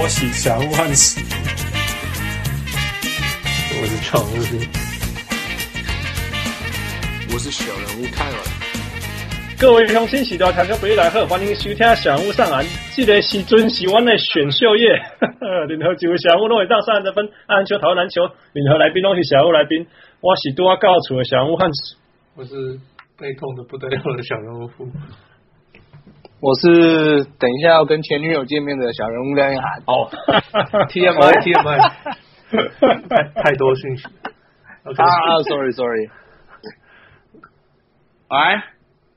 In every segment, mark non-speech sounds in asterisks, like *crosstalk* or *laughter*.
我是小人物汉斯，我是常务兵，我是小人物泰文。各位乡亲，喜多听众朋友来好，欢迎收听小人物上岸。这个时阵是阮的选秀夜，联合几位小人物都会当上岸得分，按球讨论篮球，联合来宾都是小人物来宾。我是多告诉的小人物汉斯，我是悲痛的不得了的小人物富。我是等一下要跟前女友见面的小人物亮一涵。哦，TMI TMI，太太多信息。Okay. 啊，sorry sorry。*laughs* 哎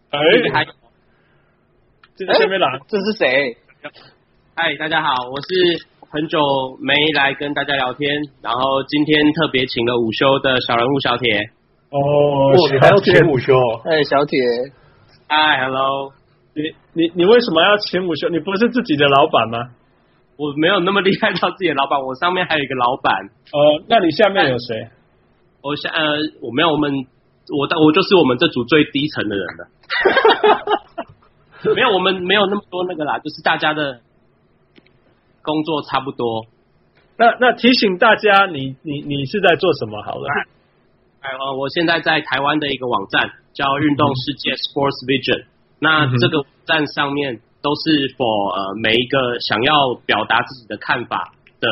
哎，还这是下面哪？这是谁？嗨，大家好，我是很久没来跟大家聊天，然后今天特别请了午休的小人物小铁。哦，你还要请午休？哎，小铁。嗨，hello。你你你为什么要请午休？你不是自己的老板吗？我没有那么厉害到自己的老板，我上面还有一个老板。呃，那你下面有谁？我下呃，我没有，我们我我就是我们这组最低层的人了。*laughs* 没有，我们没有那么多那个啦，就是大家的工作差不多。那那提醒大家，你你你是在做什么？好了，哎，呃，我现在在台湾的一个网站叫运动世界 Sports Vision。那这个网站上面都是 for 呃每一个想要表达自己的看法的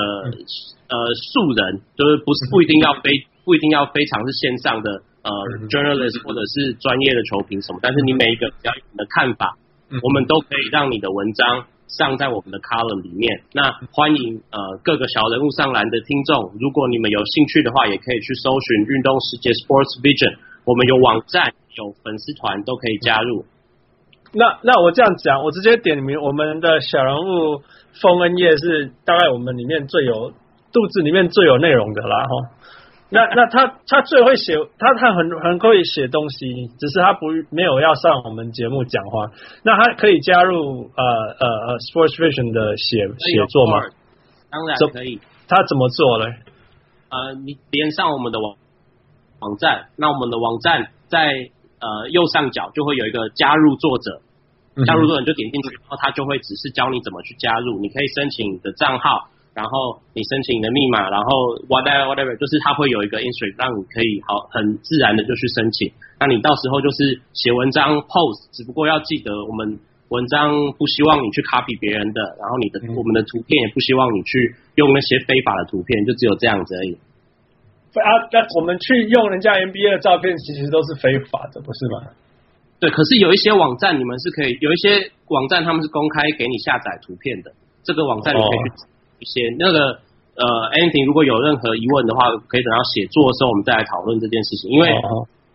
呃素人，就是不是不一定要非不一定要非常是线上的呃 journalist 或者是专业的球评什么，但是你每一个比较有的看法，我们都可以让你的文章上在我们的 column 里面。那欢迎呃各个小人物上篮的听众，如果你们有兴趣的话，也可以去搜寻运动世界 Sports Vision，我们有网站有粉丝团都可以加入。那那我这样讲，我直接点名我们的小人物封恩业是大概我们里面最有肚子里面最有内容的啦哈。那那他他最会写，他他很很会写东西，只是他不没有要上我们节目讲话。那他可以加入呃呃呃 Sports Vision 的写写作吗？当然可以。他怎么做呢？呃，你连上我们的网网站，那我们的网站在。呃，右上角就会有一个加入作者，加入作者你就点进去，然后他就会只是教你怎么去加入。你可以申请你的账号，然后你申请你的密码，然后 whatever whatever，就是他会有一个 instruct 让你可以好很自然的就去申请。那你到时候就是写文章 post，只不过要记得我们文章不希望你去 copy 别人的，然后你的、嗯、我们的图片也不希望你去用那些非法的图片，就只有这样子而已。啊，那我们去用人家 NBA 的照片，其实都是非法的，不是吗？对，可是有一些网站你们是可以，有一些网站他们是公开给你下载图片的，这个网站你可以去一些、哦、那个呃，anything 如果有任何疑问的话，可以等到写作的时候我们再来讨论这件事情。因为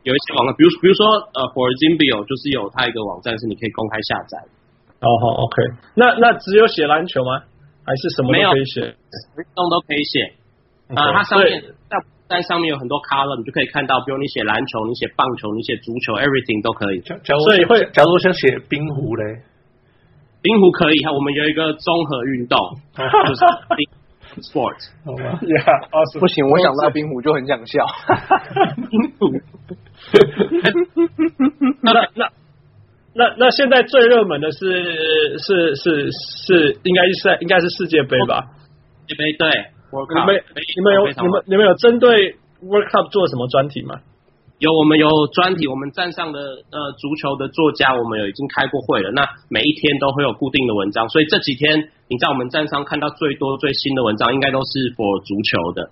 有一些网站，比如比如说呃，For Zimbio 就是有它一个网站是你可以公开下载。哦好，OK，那那只有写篮球吗？还是什么都可以写？运动都可以写啊、呃，它上面在。上面有很多 column，你就可以看到，比如你写篮球，你写棒球，你写足球，everything 都可以。所以会，假如我想写冰壶嘞，冰壶可以哈，我们有一个综合运动，就是 sport，好吧.不行，我想到冰壶就很想笑。*laughs* 冰壶。那那那那现在最热门的是是是是应该是应该是世界杯吧？世界杯对。你们你们有你们你们有针对 World Cup 做什么专题吗？有，我们有专题。我们站上的呃足球的作家，我们有已经开过会了。那每一天都会有固定的文章，所以这几天你在我们站上看到最多最新的文章，应该都是 for 足球的。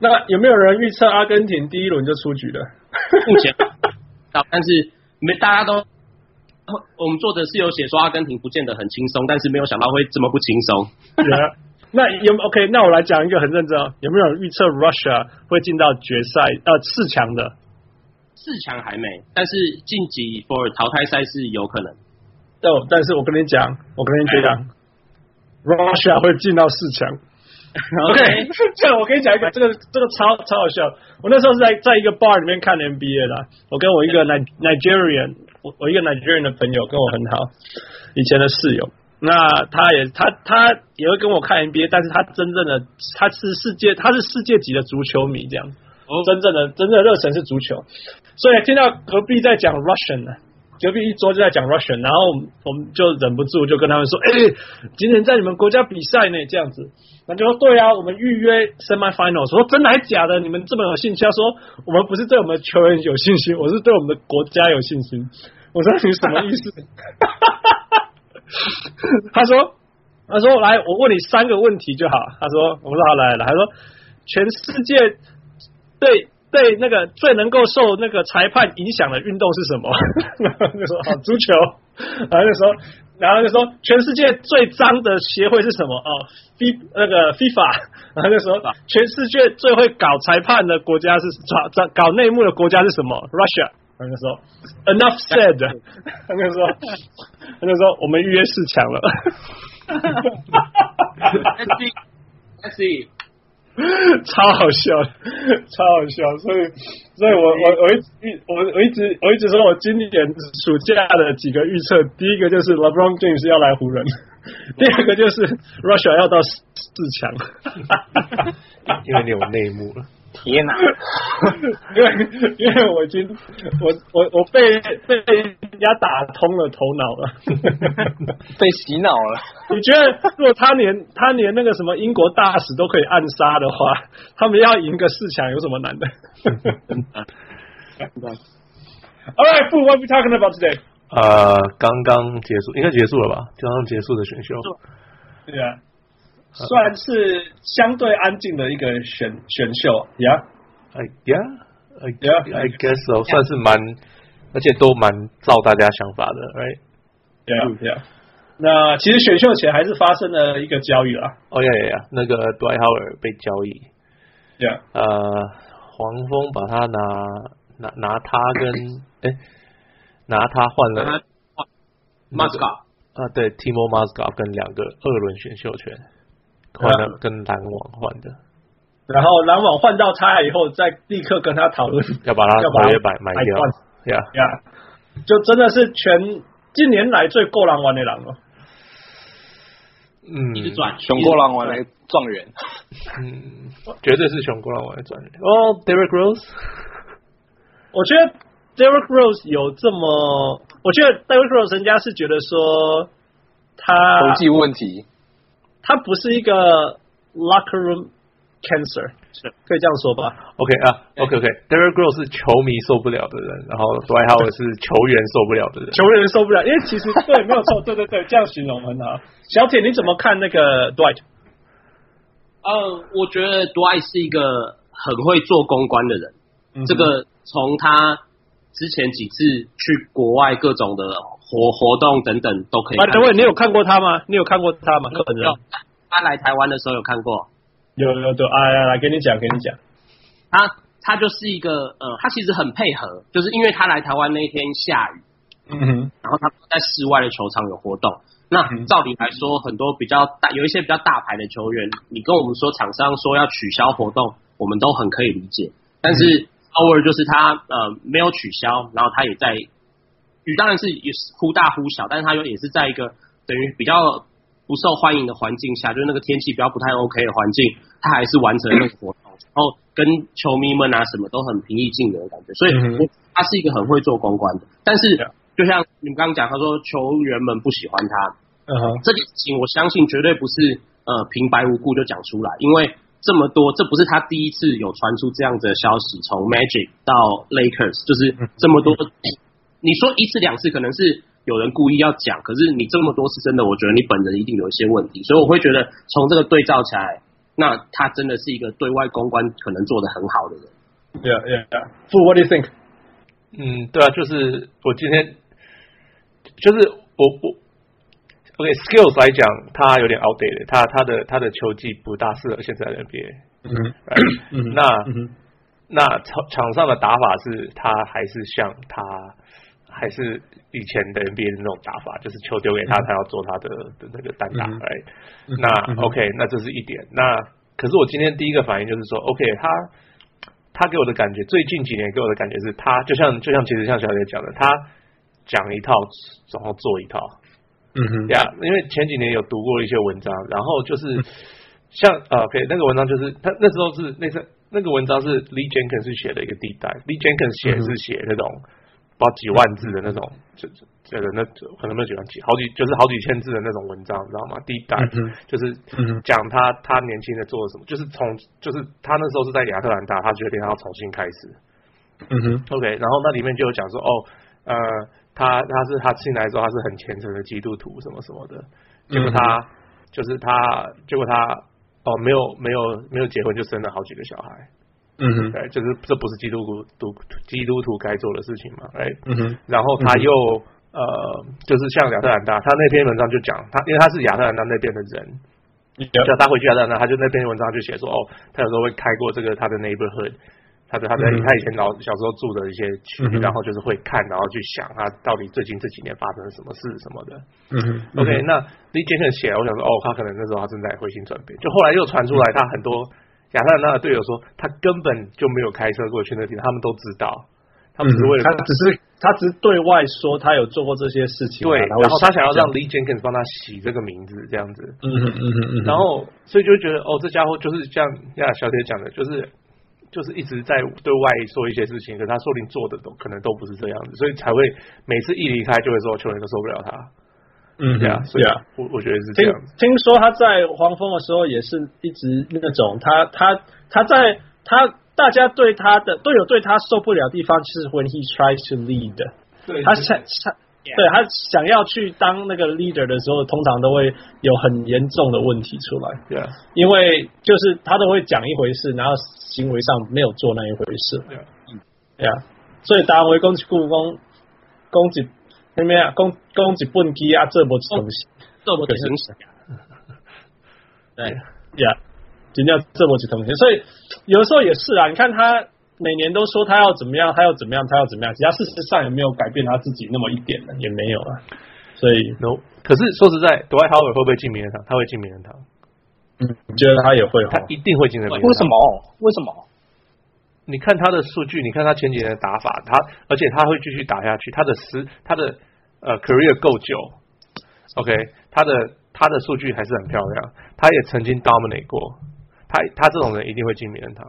那有没有人预测阿根廷第一轮就出局了？目前，*laughs* 但是没大家都，我们作者是有写说阿根廷不见得很轻松，但是没有想到会这么不轻松。*laughs* 那有 OK？那我来讲一个很认真哦，有没有预测 Russia 会进到决赛呃四强的？四强还没，但是晋级 for 淘汰赛是有可能。哦，但是我跟你讲，我跟你讲，Russia 会进到四强。*laughs* OK，这样我跟你讲一个，这个这个超超好笑。我那时候是在在一个 bar 里面看 NBA 的，我跟我一个 Nigerian，我我一个 Nigerian 的朋友跟我很好，以前的室友。那他也他他也会跟我看 NBA，但是他真正的他是世界他是世界级的足球迷这样，哦，真正的真正的热忱是足球，所以听到隔壁在讲 Russian 呢，隔壁一桌就在讲 Russian，然后我们就忍不住就跟他们说：“哎、欸，今天在你们国家比赛呢，这样子。”那就说：“对啊，我们预约 Semi Final。”说：“真的还假的？你们这么有兴趣？”他说：“我们不是对我们的球员有信心，我是对我们的国家有信心。”我说：“你什么意思？” *laughs* *laughs* 他说：“他说来，我问你三个问题就好。”他说：“我说好，来了。”他说：“全世界对。”对，那个最能够受那个裁判影响的运动是什么？*laughs* 然后就说好，足球。然后就说，然后就说全世界最脏的协会是什么？哦，F 那个 FIFA。然后就说全世界最会搞裁判的国家是搞搞内幕的国家是什么？Russia。然后就说 Enough said。*laughs* 他就说，他就说我们预约四强了。Let's see. Let's see. *laughs* 超好笑，超好笑，所以，所以我我我一一我我一直我一直说我今年暑假的几个预测，第一个就是 LeBron James 要来湖人，*laughs* 第二个就是 Russia 要到四强，因为你有内幕了。天哪！*laughs* 因为因为我已经我我我被被人家打通了头脑了，*laughs* 被洗脑了。你觉得如果他连他连那个什么英国大使都可以暗杀的话，他们要赢个四强有什么难的？*laughs* All right, what we talking about today? 呃，刚刚结束，应该结束了吧？刚刚结束的选秀。对啊。算是相对安静的一个选选秀，Yeah，I Yeah，I Yeah，I guess so，算是蛮，而且都蛮照大家想法的，Right？Yeah，Yeah。那其实选秀前还是发生了一个交易啦。哦呀呀呀，那个 Dwight Howard 被交易，Yeah。呃，黄蜂把他拿拿拿他跟哎拿他换了 Mozgov 啊，对，Timo Mozgov 跟两个二轮选秀权。换了跟篮网换的，然后篮网换到他以后，再立刻跟他讨论要把他合约买买掉，呀呀，就真的是全近年来最够狼玩的狼了。嗯，转熊过狼玩的状元，嗯，绝对是熊过狼玩的状元。哦，Derrick Rose，我觉得 Derrick Rose 有这么，我觉得 Derrick Rose 人家是觉得说他国际问题。他不是一个 locker room cancer，是可以这样说吧？OK 啊，OK OK，Derrick Rose 是球迷受不了的人，然后 Dwight Howard 是球员受不了的人，球员受不了，因为其实 *laughs* 对，没有错，对对对，这样形容很好。小铁，你怎么看那个 Dwight？呃，我觉得 Dwight 是一个很会做公关的人，嗯、这个从他之前几次去国外各种的。活活动等等都可以。等会，你有看过他吗？你有看过他吗？他来台湾的时候有看过。有有有，哎来来，跟你讲，跟你讲。他他就是一个呃，他其实很配合，就是因为他来台湾那一天下雨，嗯哼，然后他在室外的球场有活动。那照理来说，很多比较大，有一些比较大牌的球员，你跟我们说厂商说要取消活动，我们都很可以理解。但是偶尔就是他呃没有取消，然后他也在。雨当然是也是忽大忽小，但是他又也是在一个等于比较不受欢迎的环境下，就是那个天气比较不太 OK 的环境，他还是完成了那个活动，然后跟球迷们啊什么都很平易近人的感觉，所以他是一个很会做公关的。但是就像你们刚刚讲，他说球员们不喜欢他，嗯哼，这件事情我相信绝对不是呃平白无故就讲出来，因为这么多，这不是他第一次有传出这样子的消息，从 Magic 到 Lakers，就是这么多。你说一次两次可能是有人故意要讲，可是你这么多次真的，我觉得你本人一定有一些问题，所以我会觉得从这个对照起来，那他真的是一个对外公关可能做的很好的人。Yeah, yeah, yeah. Fu, what do you think? 嗯，对啊，就是我今天就是我我，OK，skills、okay, 来讲，他有点 outdated，他他的他的球技不大适合现在的 NBA。嗯哼，那那场场上的打法是他还是像他。还是以前的 NBA 的那种打法，就是球丢给他，他要做他的的那个单打。哎、嗯，那 OK，那这是一点。那可是我今天第一个反应就是说，OK，他他给我的感觉，最近几年给我的感觉是他就像就像其实像小姐讲的，他讲一套，然后做一套。嗯哼，呀，yeah, 因为前几年有读过一些文章，然后就是像啊，OK，那个文章就是他那时候是那个那个文章是 Lee Jenkins 写的一个地带，Lee Jenkins 写是写那种。不知道几万字的那种，就这个那可能没有几万几，好几就是好几千字的那种文章，你知道吗？Deep dive、嗯、就是讲他他年轻的做了什么，就是从就是他那时候是在亚特兰大，他决定要重新开始。嗯哼，OK，然后那里面就有讲说，哦，呃，他他是他进来之后他是很虔诚的基督徒什么什么的，结果他、嗯、就是他结果他哦没有没有没有结婚就生了好几个小孩。嗯哼，对，就是这不是基督徒基督徒该做的事情嘛？哎，嗯哼，然后他又、嗯、呃，就是像亚特兰大，他那篇文章就讲他，因为他是亚特兰大那边的人，叫他回去亚特兰大，他就那篇文章就写说，哦，他有时候会开过这个他的 neighborhood，他的他的、嗯、他以前老小时候住的一些区、嗯，然后就是会看，然后去想他到底最近这几年发生了什么事什么的。嗯哼，OK，那 Lee Jenkins 写，我想说，哦，他可能那时候他正在回心转变，就后来又传出来他很多。亚特兰大的队友说，他根本就没有开车过去那地方，他们都知道，他们只是为了、嗯、他只是他只是对外说他有做过这些事情，对，然后他想要让 Lee Jenkins 帮他洗这个名字，这样子，嗯嗯嗯嗯嗯，然后所以就会觉得哦，这家伙就是像亚小铁讲的，就是就是一直在对外说一些事情，可他说不定做的都可能都不是这样子，所以才会每次一离开就会说球员都受不了他。嗯，对啊，对啊，我我觉得是这样听。听说他在黄蜂的时候也是一直那种，他他他在他大家对他的队友对他受不了的地方，就是 when he tries to lead，对他想他对他想要去当那个 leader 的时候，通常都会有很严重的问题出来。对啊，因为就是他都会讲一回事，然后行为上没有做那一回事。对啊，对啊，所以当回攻击故宫攻击。什么啊？讲讲一本机啊，这么东西，这么东西。对呀，今天这么几东西，所以有的时候也是啊。你看他每年都说他要怎么样，他要怎么样，他要怎么样，其实他事实上也没有改变他自己那么一点的，也没有啊。所以，no。可是说实在，Dwight Howard 会不会进名人堂？他会进名人堂。嗯，你觉得他也会？他一定会进名人堂。为什么？为什么？你看他的数据，你看他前几年的打法，他而且他会继续打下去。他的时，他的呃 career 够久，OK，他的他的数据还是很漂亮。他也曾经 dominate 过，他他这种人一定会进名人堂。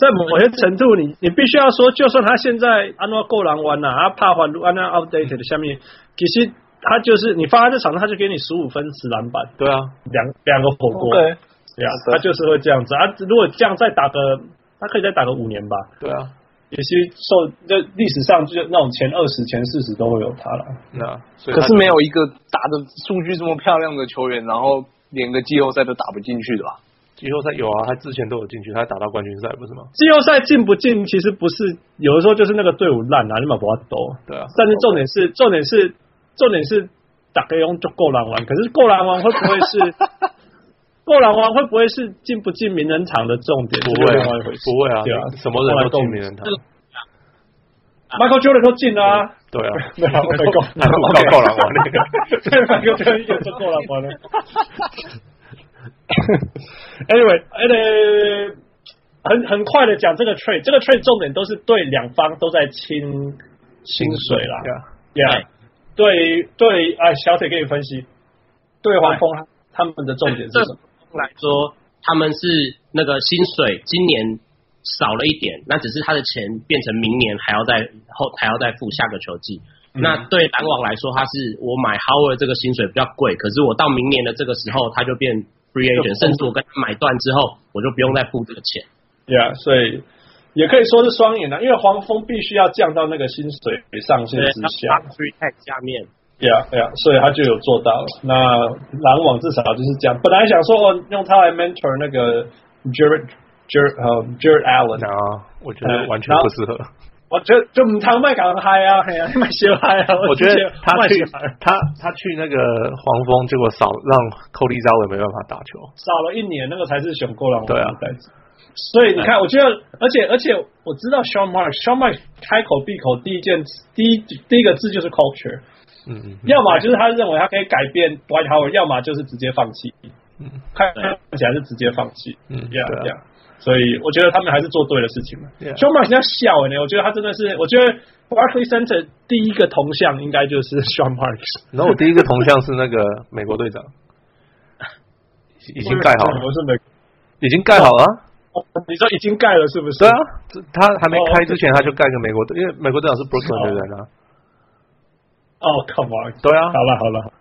在某些程度你，你你必须要说，就算他现在安诺够狼玩了，啊怕还安那 outdated 的下面，其实他就是你放在这场，他就给你十五分十篮板，对啊，两两个火锅，对，对啊，他就是会这样子啊。如果这样再打个。他可以再打个五年吧？对啊，也是受在历史上就是那种前二十、前四十都会有他了。那可是没有一个打的数据这么漂亮的球员，然后连个季后赛都打不进去的吧？季后赛有啊，他之前都有进去，他打到冠军赛不是吗？季后赛进不进其实不是，有的时候就是那个队伍烂啊，你把不要抖。对啊，但是重点是重点是重点是打个用就够狼玩，可是够狼玩会不会是？够狼王会不会是进不进名人堂的重点？不会，不会啊！对啊，什么人都进名人堂。Michael Jordan 都进啊！对啊，没有够，那够够狼王那个，对，Michael Jordan 就够狼王了。*laughs* Anyway，很很快的讲这个 trade，这个 trade 重点都是对两方都在清薪水啦。Yeah，对对，哎，小铁给你分析，对黄蜂。他们的重点是什么？来说，他们是那个薪水今年少了一点，那只是他的钱变成明年还要再后还要再付下个球季。嗯、那对篮网来说，他是我买 Howard 这个薪水比较贵，可是我到明年的这个时候他就变 free agent，甚至我跟他买断之后，我就不用再付这个钱。对啊，所以也可以说是双赢的，因为黄蜂必须要降到那个薪水上限之下，free tag 下面。对呀，对呀，所以他就有做到了。那篮网至少就是这样。本来想说用他来 mentor 那个 Jarrett Jarrett 呃 Jarrett Allen 啊，我觉得完全不适合。我觉得就他卖港嗨啊，哎呀，卖血嗨啊。我觉得他去他他去那个黄蜂，结果少让 Cody Zeller 没办法打球，少了一年，那个才是选过篮网。对啊，所以你看，我觉得，而且而且我知道 Sean Marks，Sean Marks 开口闭口第一件第一第一个字就是 culture。嗯嗯，要么就是他认为他可以改变 White Howard，要么就是直接放弃。嗯，看看起来是直接放弃。嗯，这样这样，所以我觉得他们还是做对的事情嘛。Sean Marks 要笑呢，我觉得他真的是，我觉得 Barclays Center 第一个铜像应该就是 *laughs* Sean Marks。然后我第一个铜像是那个美国队长，*laughs* 已经盖好了，我是美，已经盖好了。你说已经盖了是不是？对啊，他还没开之前他就盖个美国队，因为美国队长是 Brooklyn 的人啊。哦，Come on！对啊，好了好了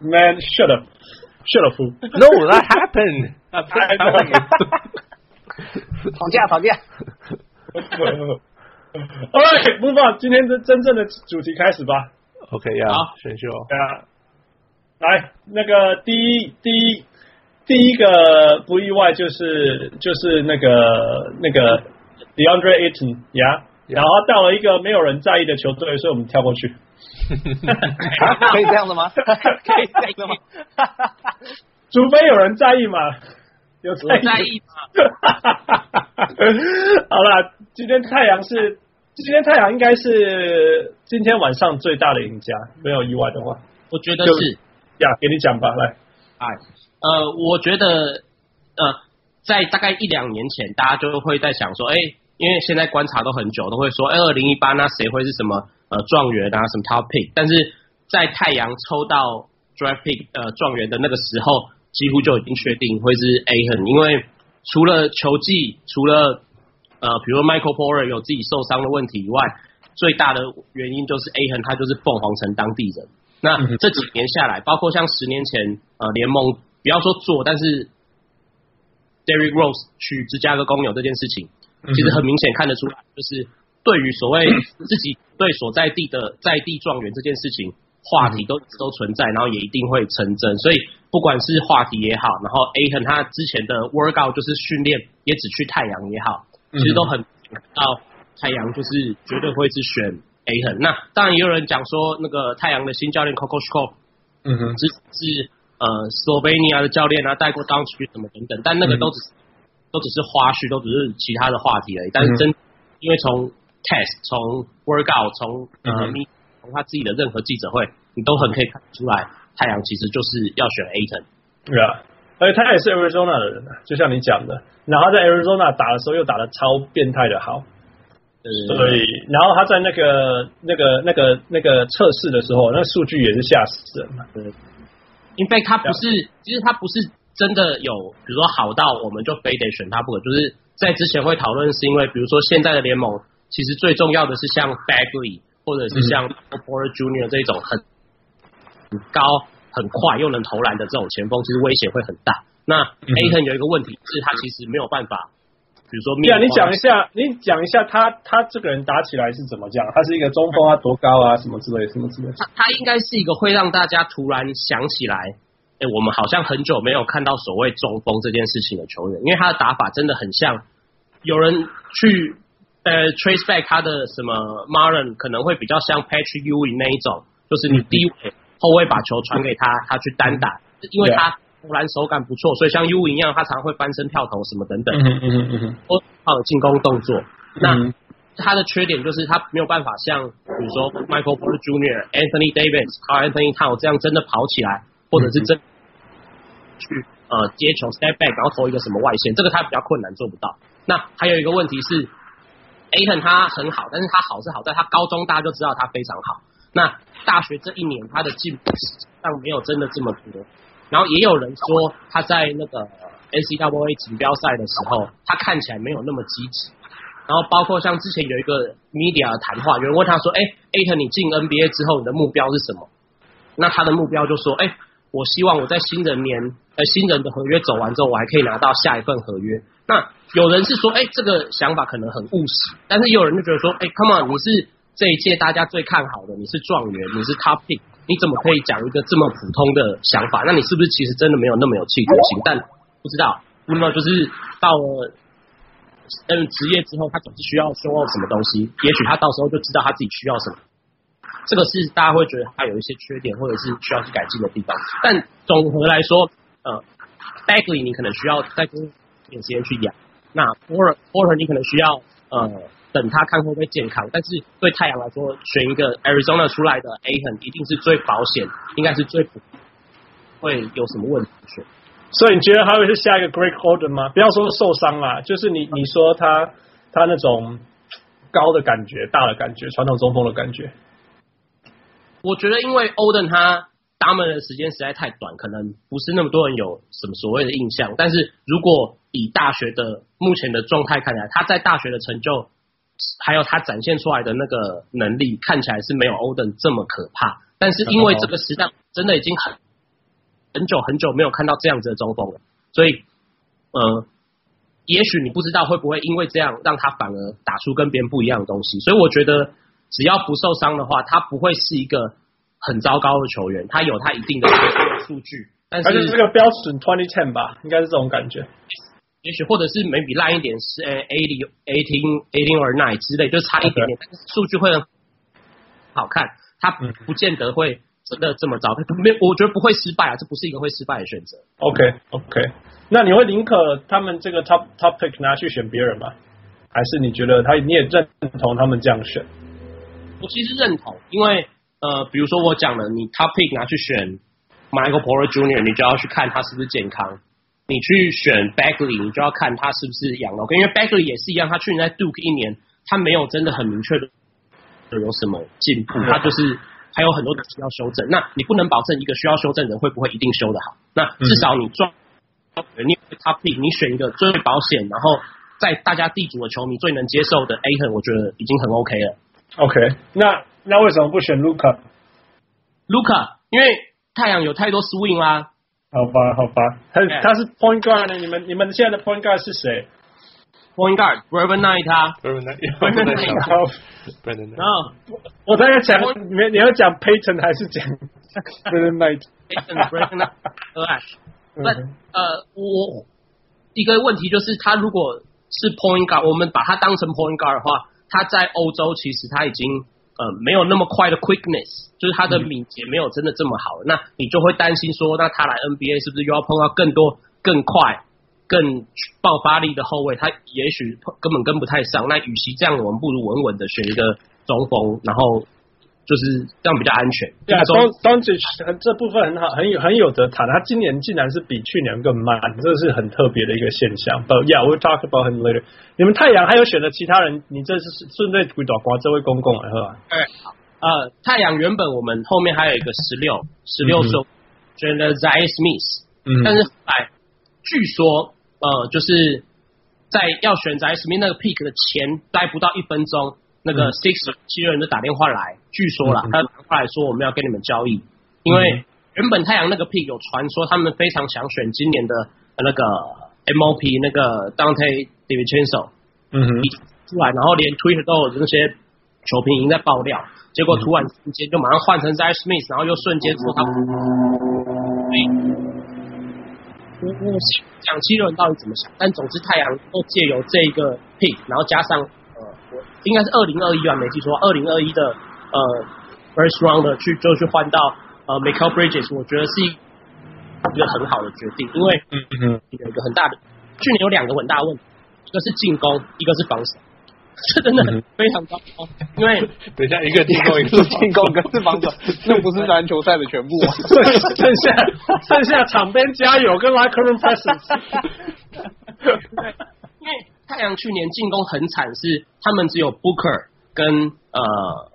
，Man，shut up，shut up！No，that *laughs* happened。*laughs* *laughs* 吵架吵架。Alright，move on，今天真真正的主题开始吧。OK 呀，好，选秀。对啊，来那个第一第一。第一个不意外就是就是那个那个 DeAndre Ayton 呀，然后到了一个没有人在意的球队，所以我们跳过去。*laughs* 可以这样的吗？*laughs* 可以这样的吗？除非有人在意嘛，有在意，在意吗？*laughs* 好了，今天太阳是今天太阳应该是今天晚上最大的赢家，没有意外的话，我觉得是呀，给你讲吧，来，哎。呃，我觉得，呃，在大概一两年前，大家就会在想说，哎，因为现在观察都很久，都会说，哎，二零一八那谁会是什么呃状元啊，什么 top pick？但是在太阳抽到 draft pick 呃状元的那个时候，几乎就已经确定会是 Ayton，因为除了球技，除了呃，比如说 Michael Porter 有自己受伤的问题以外，最大的原因就是 Ayton 他就是凤凰城当地人。那这几年下来，包括像十年前呃联盟。不要说做，但是 Derrick Rose 去芝加哥公牛这件事情，其实很明显看得出来，就是对于所谓自己对所在地的在地状元这件事情，话题都都存在，然后也一定会成真。所以不管是话题也好，然后 Ayton 他之前的 workout 就是训练也只去太阳也好，其实都很到太阳就是绝对会是选 Ayton。那当然也有人讲说，那个太阳的新教练 Kokoschko，嗯哼，只是。呃，斯洛维尼亚的教练啊，带过当区什么等等，但那个都只是、嗯、都只是花絮，都只是其他的话题而已。但是真，嗯、因为从 test、从 workout、从呃咪、从他自己的任何记者会，你都很可以看出来，太阳其实就是要选 Ayton。对啊，而且他也是 Arizona 的人啊，就像你讲的，然后在 Arizona 打的时候又打的超变态的好。对，所以，然后他在那个、那个、那个、那个测试的时候，那数据也是吓死人嘛。对。因为他不是，其实他不是真的有，比如说好到我们就非得选他不可。就是在之前会讨论，是因为比如说现在的联盟，其实最重要的是像 Bagley 或者是像 Porter Junior 这种很很高、很快又能投篮的这种前锋，其实威胁会很大。那 Ayton 有一个问题是，他其实没有办法。比如说，对啊，你讲一下，你讲一下他他这个人打起来是怎么讲？他是一个中锋啊，多高啊，什么之类，什么之类。他他应该是一个会让大家突然想起来，哎，我们好像很久没有看到所谓中锋这件事情的球员，因为他的打法真的很像有人去呃 trace back 他的什么 Marlon 可能会比较像 Patrick Ewing 那一种，就是你低位后卫把球传给他，他去单打，因为他。投篮手感不错，所以像 U 一样，他常会翻身跳投什么等等，嗯嗯嗯嗯，或他有进攻动作。嗯、那他的缺点就是他没有办法像比如说 Michael Porter Jr.、Anthony Davis、Karl Anthony Towns 这样真的跑起来，或者是真去呃接球 step back 然后投一个什么外线，这个他比较困难做不到。那还有一个问题是 Aton 他很好，但是他好是好在他高中大家就知道他非常好。那大学这一年他的进步实际上没有真的这么多。然后也有人说他在那个 NCAA 锦标赛的时候，他看起来没有那么积极。然后包括像之前有一个 media 的谈话，有人问他说：“哎，Aton 你进 NBA 之后，你的目标是什么？”那他的目标就说：“哎，我希望我在新人年，呃，新人的合约走完之后，我还可以拿到下一份合约。”那有人是说：“哎，这个想法可能很务实。”但是也有人就觉得说：“哎，come on，你是这一届大家最看好的，你是状元，你是 top pick。”你怎么可以讲一个这么普通的想法？那你是不是其实真的没有那么有企图心？但不知道，那么就是到了嗯职业之后，他总是需要说什么东西。也许他到时候就知道他自己需要什么。这个是大家会觉得他有一些缺点，或者是需要去改进的地方。但总和来说，呃，Bagley 你可能需要再多点时间去养。那 Porter Porter 你可能需要呃。等他看会不会健康，但是对太阳来说，选一个 Arizona 出来的 Ayton 一定是最保险，应该是最不会有什么问题选。所以你觉得他会是下一个 Greg Oden 吗？不要说受伤啦，就是你你说他他那种高的感觉、大的感觉、传统中锋的感觉。我觉得因为 Oden 他打门的时间实在太短，可能不是那么多人有什么所谓的印象。但是如果以大学的目前的状态看来，他在大学的成就，还有他展现出来的那个能力，看起来是没有 Oden 这么可怕。但是因为这个时代真的已经很很久很久没有看到这样子的中锋了，所以呃，也许你不知道会不会因为这样让他反而打出跟别人不一样的东西。所以我觉得只要不受伤的话，他不会是一个很糟糕的球员。他有他一定的数据，但是这个标准 twenty ten 吧，应该是这种感觉。也许或者是 maybe 烂一点是呃 eighty eighteen eighteen or nine 之类，就差一点点，但是数据会很好看。他不见得会真的这么糟，没，我觉得不会失败啊，这不是一个会失败的选择。OK OK，那你会宁可他们这个 top top pick 拿去选别人吗？还是你觉得他你也认同他们这样选？我其实认同，因为呃，比如说我讲了，你 top pick 拿去选 Michael Porter Jr.，你就要去看他是不是健康。你去选 Bagley，你就要看他是不是养了。因为 Bagley 也是一样，他去年在 Duke 一年，他没有真的很明确的有什么进步，他就是还有很多的需要修正。那你不能保证一个需要修正的人会不会一定修得好。那至少你抓你 top pick，你选一个最保险，然后在大家地主的球迷最能接受的 Ayton，我觉得已经很 OK 了。OK，那那为什么不选 Luca？Luca，因为太阳有太多 swing 啦。好吧，好吧，他他是 point guard 呢？你们你们现在的 point guard 是谁？point guard，Brevin Knight 他，Brevin Knight，Brevin Knight，然后我在讲，你你要讲 Payton 还是讲 Brevin Knight？Brevin Knight，那呃，我一个问题就是，他如果是 point guard，我们把他当成 point guard 的话，他在欧洲其实他已经。呃，没有那么快的 quickness，就是他的敏捷没有真的这么好。那你就会担心说，那他来 NBA 是不是又要碰到更多、更快、更爆发力的后卫？他也许根本跟不太上。那与其这样，我们不如稳稳的选一个中锋，然后。就是这样比较安全。对啊，Doncic 这部分很好，很有很有得谈。他今年竟然是比去年更慢，这是很特别的一个现象。But yeah, we'll talk about him later。你们太阳还有选择其他人？你这是顺便回答瓜这位公公来是吧？哎，呃，太阳原本我们后面还有一个十六十六顺选了 Zhaire Smith，嗯，但是后来据说呃，就是在要选 Zhaire Smith 那个 pick 的前待不到一分钟。那个 Six 七六人就打电话来，据说啦，他打电话来说我们要跟你们交易，因为原本太阳那个 pick 有传说他们非常想选今年的那个 MOP 那个 Dante DiVincenzo，嗯哼，出来，然后连 Twitter 都有那些球评已经在爆料，结果突然之间就马上换成 Zhaire Smith，然后又瞬间说他，所以我我讲七六人到底怎么想，但总之太阳都借由这一个 pick，然后加上呃。应该是二零二一吧，没记错，二零二一的呃 first round 的去就去换到呃 Mikal Bridges，我觉得是一个很好的决定，因为一个很大的，去年有两个很大的问题，一个是进攻，一个是防守，这真的很非常糟糕。因为 *laughs* 等一下一个进攻，一个是进攻，一个是防守，*laughs* 那不是篮球赛的全部啊，*laughs* 剩下剩下场边加油跟 locker room presence。因为太阳去年进攻很惨，是他们只有 Booker 跟呃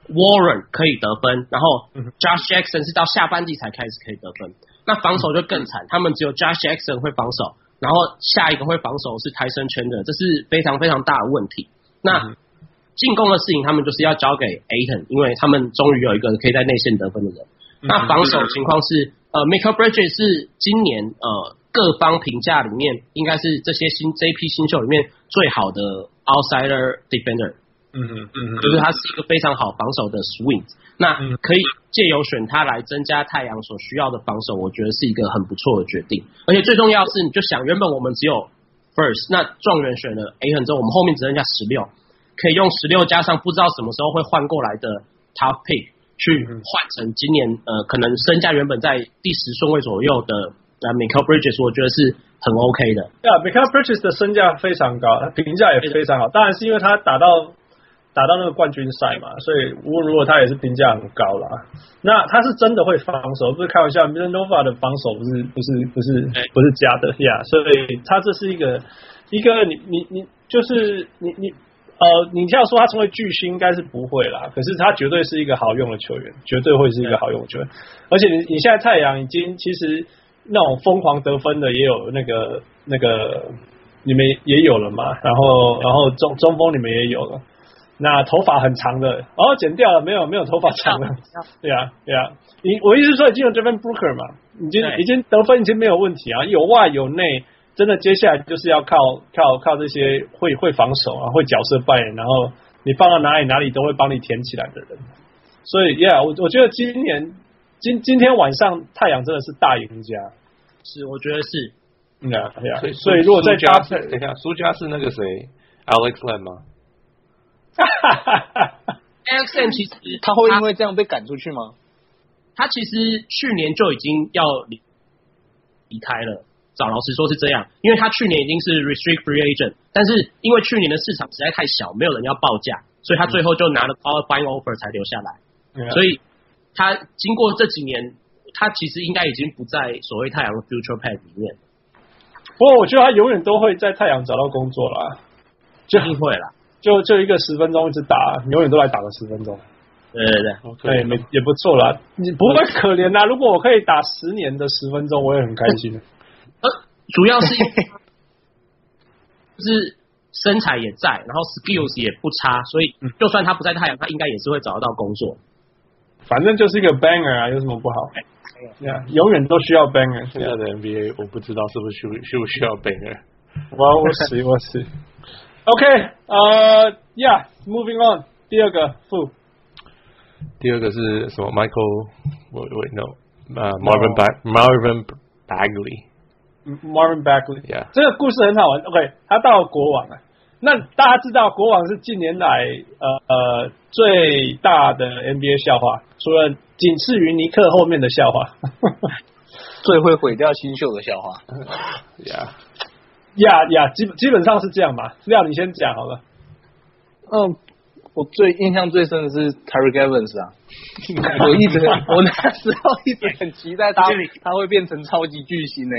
Warren 可以得分，然后 Josh Jackson 是到下半季才开始可以得分。那防守就更惨，他们只有 Josh Jackson 会防守，然后下一个会防守是 Tyson Chandler，这是非常非常大的问题。那进攻的事情他们就是要交给 Ayton，因为他们终于有一个可以在内线得分的人。那防守情况是呃 Mikal Bridges 是今年呃。各方评价里面，应该是这些新这一批新秀里面最好的 outsider defender。嗯嗯嗯，就是他是一个非常好防守的 swing。那可以借由选他来增加太阳所需要的防守，我觉得是一个很不错的决定。而且最重要是，你就想原本我们只有 first，那状元选了 Ayton 之后，我们后面只剩下十六，可以用十六加上不知道什么时候会换过来的 top pick 去换成今年呃可能身价原本在第十顺位左右的。那 Michael Bridges 我觉得是很 OK 的。对啊，Mikal Bridges 的身价非常高，他评价也非常好。当然是因为他打到打到那个冠军赛嘛，所以无论如果他也是评价很高啦。那他是真的会防守，不是开玩笑。Villanova 的防守不是不是不是不是假的呀，所以他这是一个一个你你你就是你你呃，你要说他成为巨星应该是不会啦，可是他绝对是一个好用的球员，绝对会是一个好用的球员。而且你你现在太阳已经其实。那种疯狂得分的也有那个那个你们也有了嘛，然后然后中中锋你们也有了，那头发很长的，哦，剪掉了，没有没有头发长了，对啊对啊，你我意思说已经有 Devin Booker 嘛，已经已经得分已经没有问题啊，有外有内，真的接下来就是要靠靠靠这些会会防守啊，会角色扮演，然后你放到哪里哪里都会帮你填起来的人，所以 Yeah，我我觉得今年今今天晚上太阳真的是大赢家，是我觉得是。嗯啊，对啊，所以所以如果再加，等一下，苏家是那个谁，Alex Len 吗？哈哈哈哈哈，Alex Len 其实他会因为这样被赶出去吗？他其实去年就已经要离离开了，找老师说是这样，因为他去年已经是 restrict free agent，但是因为去年的市场实在太小，没有人要报价，所以他最后就拿了 qualifying offer 才留下来，嗯、所以他经过这几年，他其实应该已经不在所谓太阳的 future pad 里面。不过我觉得他永远都会在太阳找到工作啦，就一定会啦，就就一个十分钟一直打，永远都来打个十分钟。对对对，对，没也不错啦。你不会可怜啦，如果我可以打十年的十分钟，我也很开心。*laughs* 呃，主要是 *laughs* 就是身材也在，然后 skills 也不差，所以就算他不在太阳，他应该也是会找得到工作。反正就是一个 banger 啊，有什么不好？Yeah, 永远都需要 banger。现在的 NBA 我不知道是不是需需不需要 banger。我我是我是。OK，呃、uh,，Yeah，moving on。第二个负。第二个是什么？Michael，我我 no，呃、uh,，Marvin Bag，Marvin Bagley。Marvin Bagley。Yeah，这个故事很好玩。OK，他到了国王了。那大家知道国王是近年来呃呃最大的 NBA 笑话，除了仅次于尼克后面的笑话，最会毁掉新秀的笑话。呀呀呀，基基本上是这样嘛。廖你先讲好了。嗯，我最印象最深的是 Terry Evans 啊，*laughs* 我一直 *laughs* 我那时候一直很期待他 *laughs* 他会变成超级巨星呢，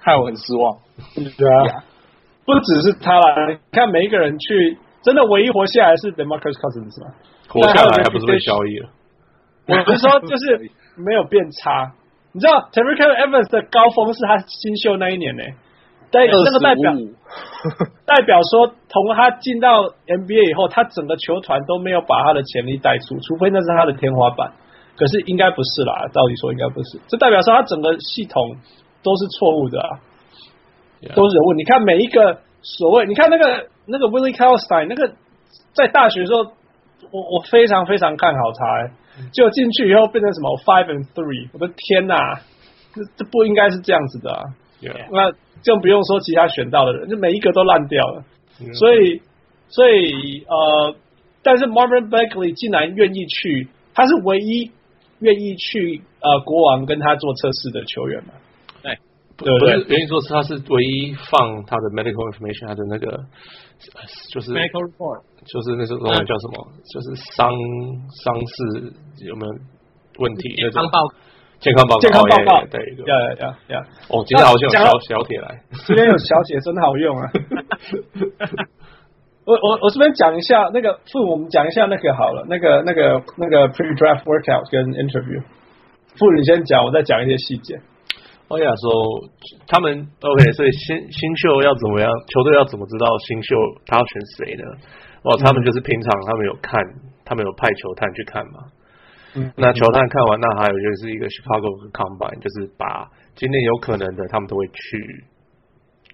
害我很失望。对啊。不只是他啦，你看每一个人去，真的唯一活下来是 DeMarcus Cousins 是吗？活下来还不是被交易了？我不是说就是没有变差。你知道 Tyreke Evans 的高峰是他新秀那一年呢、欸，代那个代表 *laughs* 代表说，从他进到 NBA 以后，他整个球团都没有把他的潜力带出，除非那是他的天花板。可是应该不是啦，照理说应该不是。这代表说他整个系统都是错误的啊。都是人物，你看每一个所谓，你看那个那个 Willie Cauley-Stein 那个在大学的时候，我我非常非常看好他，欸，结果进去以后变成什么 five and three，我的天呐，这这不应该是这样子的啊！Yeah. 那更不用说其他选到的人，就每一个都烂掉了。Yeah. 所以所以呃，但是 Marvin Bagley 竟然愿意去，他是唯一愿意去呃国王跟他做测试的球员嘛？对不是原因说是他是唯一放他的 medical information，他的那个就是 medical report，就是那种中文叫什么？就是伤伤势有没有问题？健康报健康报告，健康报告，对，呀呀呀！哦，今天好像有小小铁来，今天有小铁真好用啊！*laughs* 我我我这边讲一下那个，傅，我们讲一下那个好了，那个那个那个 pre-draft workout 跟 interview，傅你先讲，我再讲一些细节。欧亚说，他们 OK，所以新新秀要怎么样？球队要怎么知道新秀他要选谁呢？哦，他们就是平常他们有看，他们有派球探去看嘛。嗯，那球探看完，那还有就是一个 Chicago Combine，就是把今天有可能的，他们都会去，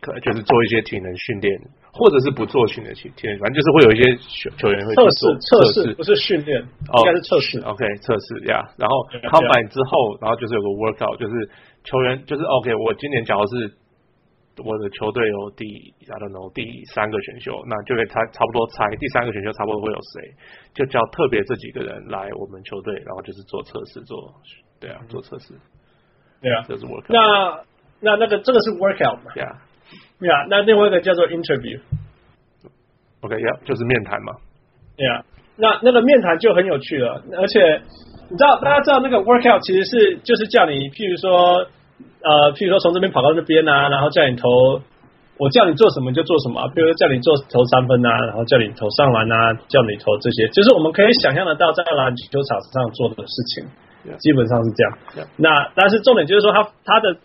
可能就是做一些体能训练，或者是不做训练体体能，反正就是会有一些球球员会测试测试，不是训练，应该是测试。OK，测试呀。然后 Combine 之后，然后就是有个 workout，就是。球员就是 OK，我今年假如是我的球队有第 I don't know 第三个选秀，那就可以猜差不多猜第三个选秀差不多会有谁，就叫特别这几个人来我们球队，然后就是做测试，做对啊，做测试，对啊，这是 workout。那那那个这个是 workout 嘛？对啊，对啊。那另外一个叫做 interview。OK，呀，就是面谈嘛。对啊，那那个面谈就很有趣了，而且你知道大家知道那个 workout 其实是就是叫你，譬如说。呃，譬如说从这边跑到那边啊，然后叫你投，我叫你做什么就做什么，比如说叫你做投三分啊，然后叫你投上篮啊，叫你投这些，就是我们可以想象得到在篮球场上做的事情，基本上是这样。那但是重点就是说他他的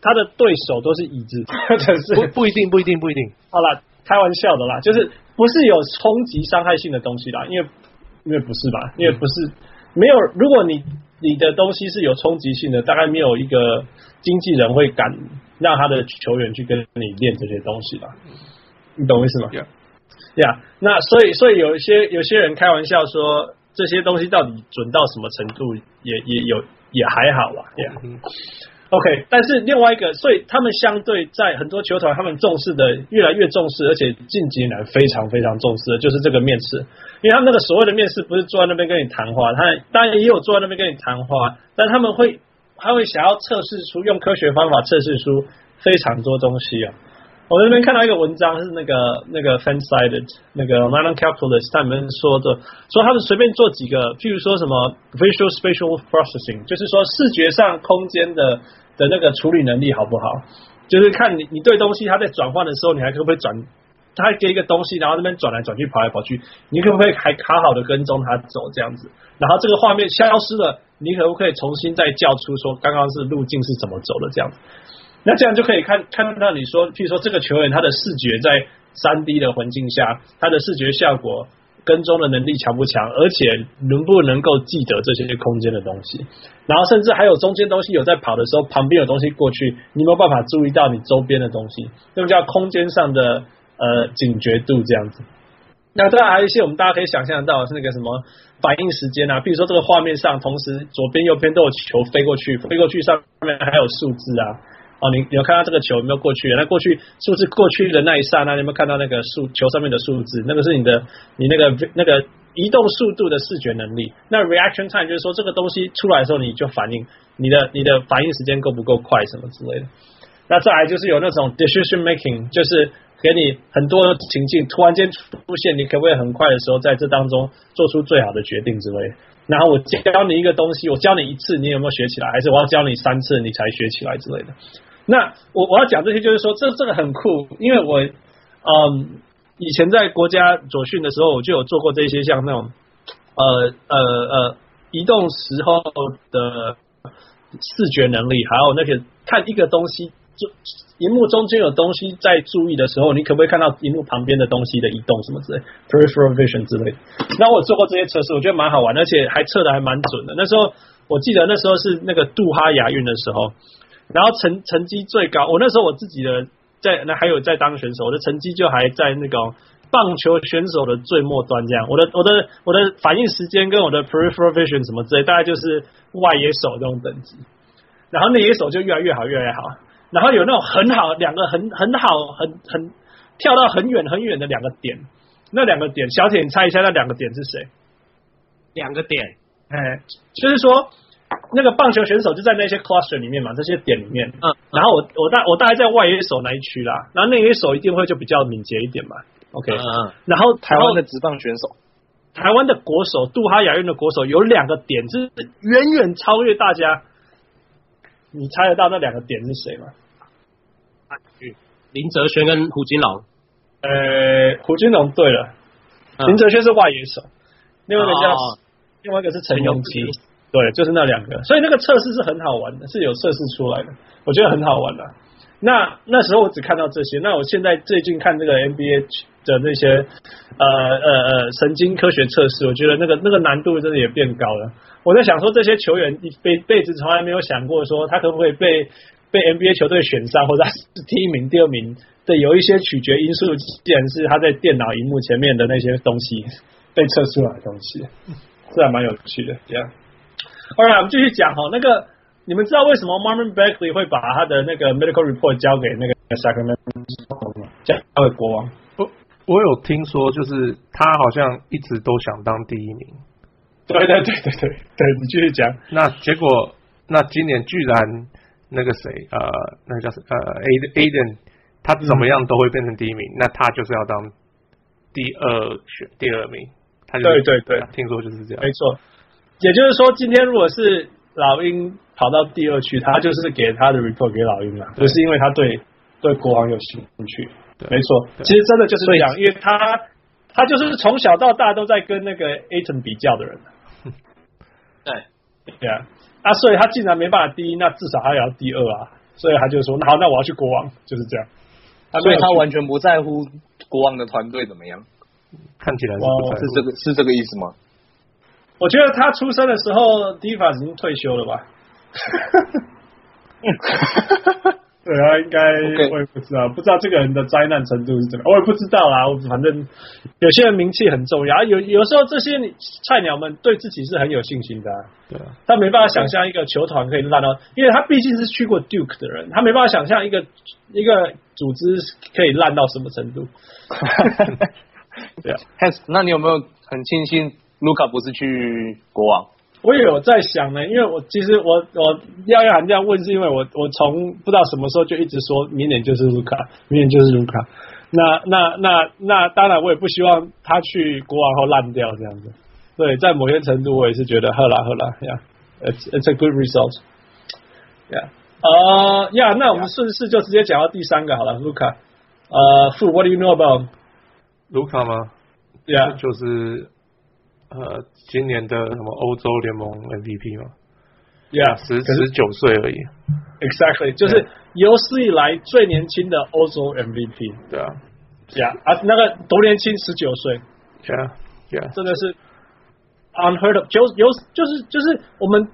他的对手都是椅子，*laughs* 不一定不一定不一定。好啦，开玩笑的啦，就是不是有冲击伤害性的东西啦，因为因为不是吧？因为不是没有，如果你你的东西是有冲击性的，大概没有一个经纪人会敢让他的球员去跟你练这些东西吧？你懂我意思吗？呀，yeah. yeah, 那所以所以有一些有些人开玩笑说。这些东西到底准到什么程度也，也也有也还好吧，对呀。OK，但是另外一个，所以他们相对在很多球团，他们重视的越来越重视，而且近几年来非常非常重视的就是这个面试，因为他们那个所谓的面试不是坐在那边跟你谈话，他当然也有坐在那边跟你谈话，但他们会他会想要测试出用科学方法测试出非常多东西啊。我那边看到一个文章，是那个那个 Fansided 那个 Milan Capitalist 他们说的，说他们随便做几个，譬如说什么 Visual Spatial Processing，就是说视觉上空间的的那个处理能力好不好？就是看你你对东西它在转换的时候，你还可不可以转？他给一个东西，然后那边转来转去，跑来跑去，你可不可以还卡好的跟踪他走这样子？然后这个画面消失了，你可不可以重新再叫出说刚刚是路径是怎么走的这样子？那这样就可以看看到你说，譬如说这个球员他的视觉在三 D 的环境下，他的视觉效果跟踪的能力强不强，而且能不能够记得这些空间的东西，然后甚至还有中间东西有在跑的时候，旁边有东西过去，你没有办法注意到你周边的东西，这个叫空间上的呃警觉度这样子。那当然还有一些我们大家可以想象到是那个什么反应时间啊，比如说这个画面上同时左边右边都有球飞过去，飞过去上面还有数字啊。哦，你你有看到这个球有没有过去？那过去数字过去的那一刹那，你有没有看到那个数球上面的数字？那个是你的你那个那个移动速度的视觉能力。那 reaction time 就是说这个东西出来的时候你就反应，你的你的反应时间够不够快什么之类的。那再来就是有那种 decision making，就是给你很多情境突然间出现，你可不可以很快的时候在这当中做出最好的决定之类。然后我教你一个东西，我教你一次，你有没有学起来？还是我要教你三次你才学起来之类的？那我我要讲这些，就是说这这个很酷，因为我嗯以前在国家左训的时候，我就有做过这些像那种呃呃呃移动时候的视觉能力，还有那个看一个东西，就荧幕中间有东西在注意的时候，你可不可以看到荧幕旁边的东西的移动什么之类，peripheral vision 之类的。那我做过这些测试，我觉得蛮好玩，而且还测的还蛮准的。那时候我记得那时候是那个杜哈亚运的时候。然后成成绩最高，我那时候我自己的在那还有在当选手，我的成绩就还在那个棒球选手的最末端这样。我的我的我的反应时间跟我的 peripheral vision 什么之类，大概就是外野手这种等级。然后内野手就越来越好，越来越好。然后有那种很好两个很很好很很跳到很远很远的两个点，那两个点，小铁你猜一下那两个点是谁？两个点，哎，就是说。那个棒球选手就在那些 cluster 里面嘛，这些点里面。嗯。然后我我大我大概在外野手那一区啦，然后内野手一定会就比较敏捷一点嘛。OK。嗯。然后台湾的职棒选手，台湾的国手杜哈亚运的国手有两个点，就是远远超越大家。你猜得到那两个点是谁吗？林哲轩跟胡金龙。呃，胡金龙对了，嗯、林哲轩是外野手，另外一个叫、哦、另外一个是陈永基。对，就是那两个，所以那个测试是很好玩的，是有测试出来的，我觉得很好玩的。那那时候我只看到这些，那我现在最近看这个 NBA 的那些呃呃呃神经科学测试，我觉得那个那个难度真的也变高了。我在想说，这些球员一辈辈子从来没有想过说他可不可以被被 NBA 球队选上，或者是第一名、第二名的有一些取决因素，既然是他在电脑荧幕前面的那些东西被测出来的东西，这还蛮有趣的，这样。好了，我们继续讲哈。那个，你们知道为什么 Marvin Bagley 会把他的那个 medical report 交给那个 Sacramento 吗？交给国王。我我有听说，就是他好像一直都想当第一名。对对对对对对，你继续讲。那结果，那今年居然那个谁，呃，那个叫什呃 Aden，他怎么样都会变成第一名。嗯、那他就是要当第二选第二名。他就对对对，听说就是这样。没错。也就是说，今天如果是老鹰跑到第二区，他就是给他的 report 给老鹰了，不是因为他对对国王有兴趣。对，没错，其实真的就是这样，因为他他就是从小到大都在跟那个 Ayton 比较的人。*laughs* 对，对啊，啊，所以他既然没办法第一，那至少他也要第二啊。所以他就说，那好，那我要去国王，就是这样。所以他完全不在乎国王的团队怎么样，看起来是不，是这个是这个意思吗？我觉得他出生的时候，Divas 已经退休了吧。*laughs* 对啊，应该我也不知道，不知道这个人的灾难程度是怎么，我也不知道啦。我反正有些人名气很重要，有有时候这些菜鸟们对自己是很有信心的。对啊，他没办法想象一个球团可以烂到，因为他毕竟是去过 Duke 的人，他没办法想象一个一个组织可以烂到什么程度。*laughs* 对啊，Hans，那你有没有很庆幸卢卡不是去国王？我也有在想呢，因为我其实我我要要这样问，是因为我我从不知道什么时候就一直说明年就是卢卡，明年就是卢卡。那那那那当然，我也不希望他去国王后烂掉这样子。对，在某些程度，我也是觉得，好啦好啦，Yeah，it's it's a good result，Yeah，呃，Yeah，那我们顺势就直接讲到第三个好了，卢卡。呃，Fu，What do you know about 卢卡吗？Yeah，就是。呃，今年的什么欧洲联盟 MVP 吗？Yeah，十十九岁而已。Exactly，就是有史以来最年轻的欧洲 MVP。对啊，Yeah，啊，那个多年轻，十九岁。Yeah，Yeah，真的是 unheard of，就有就是就是我们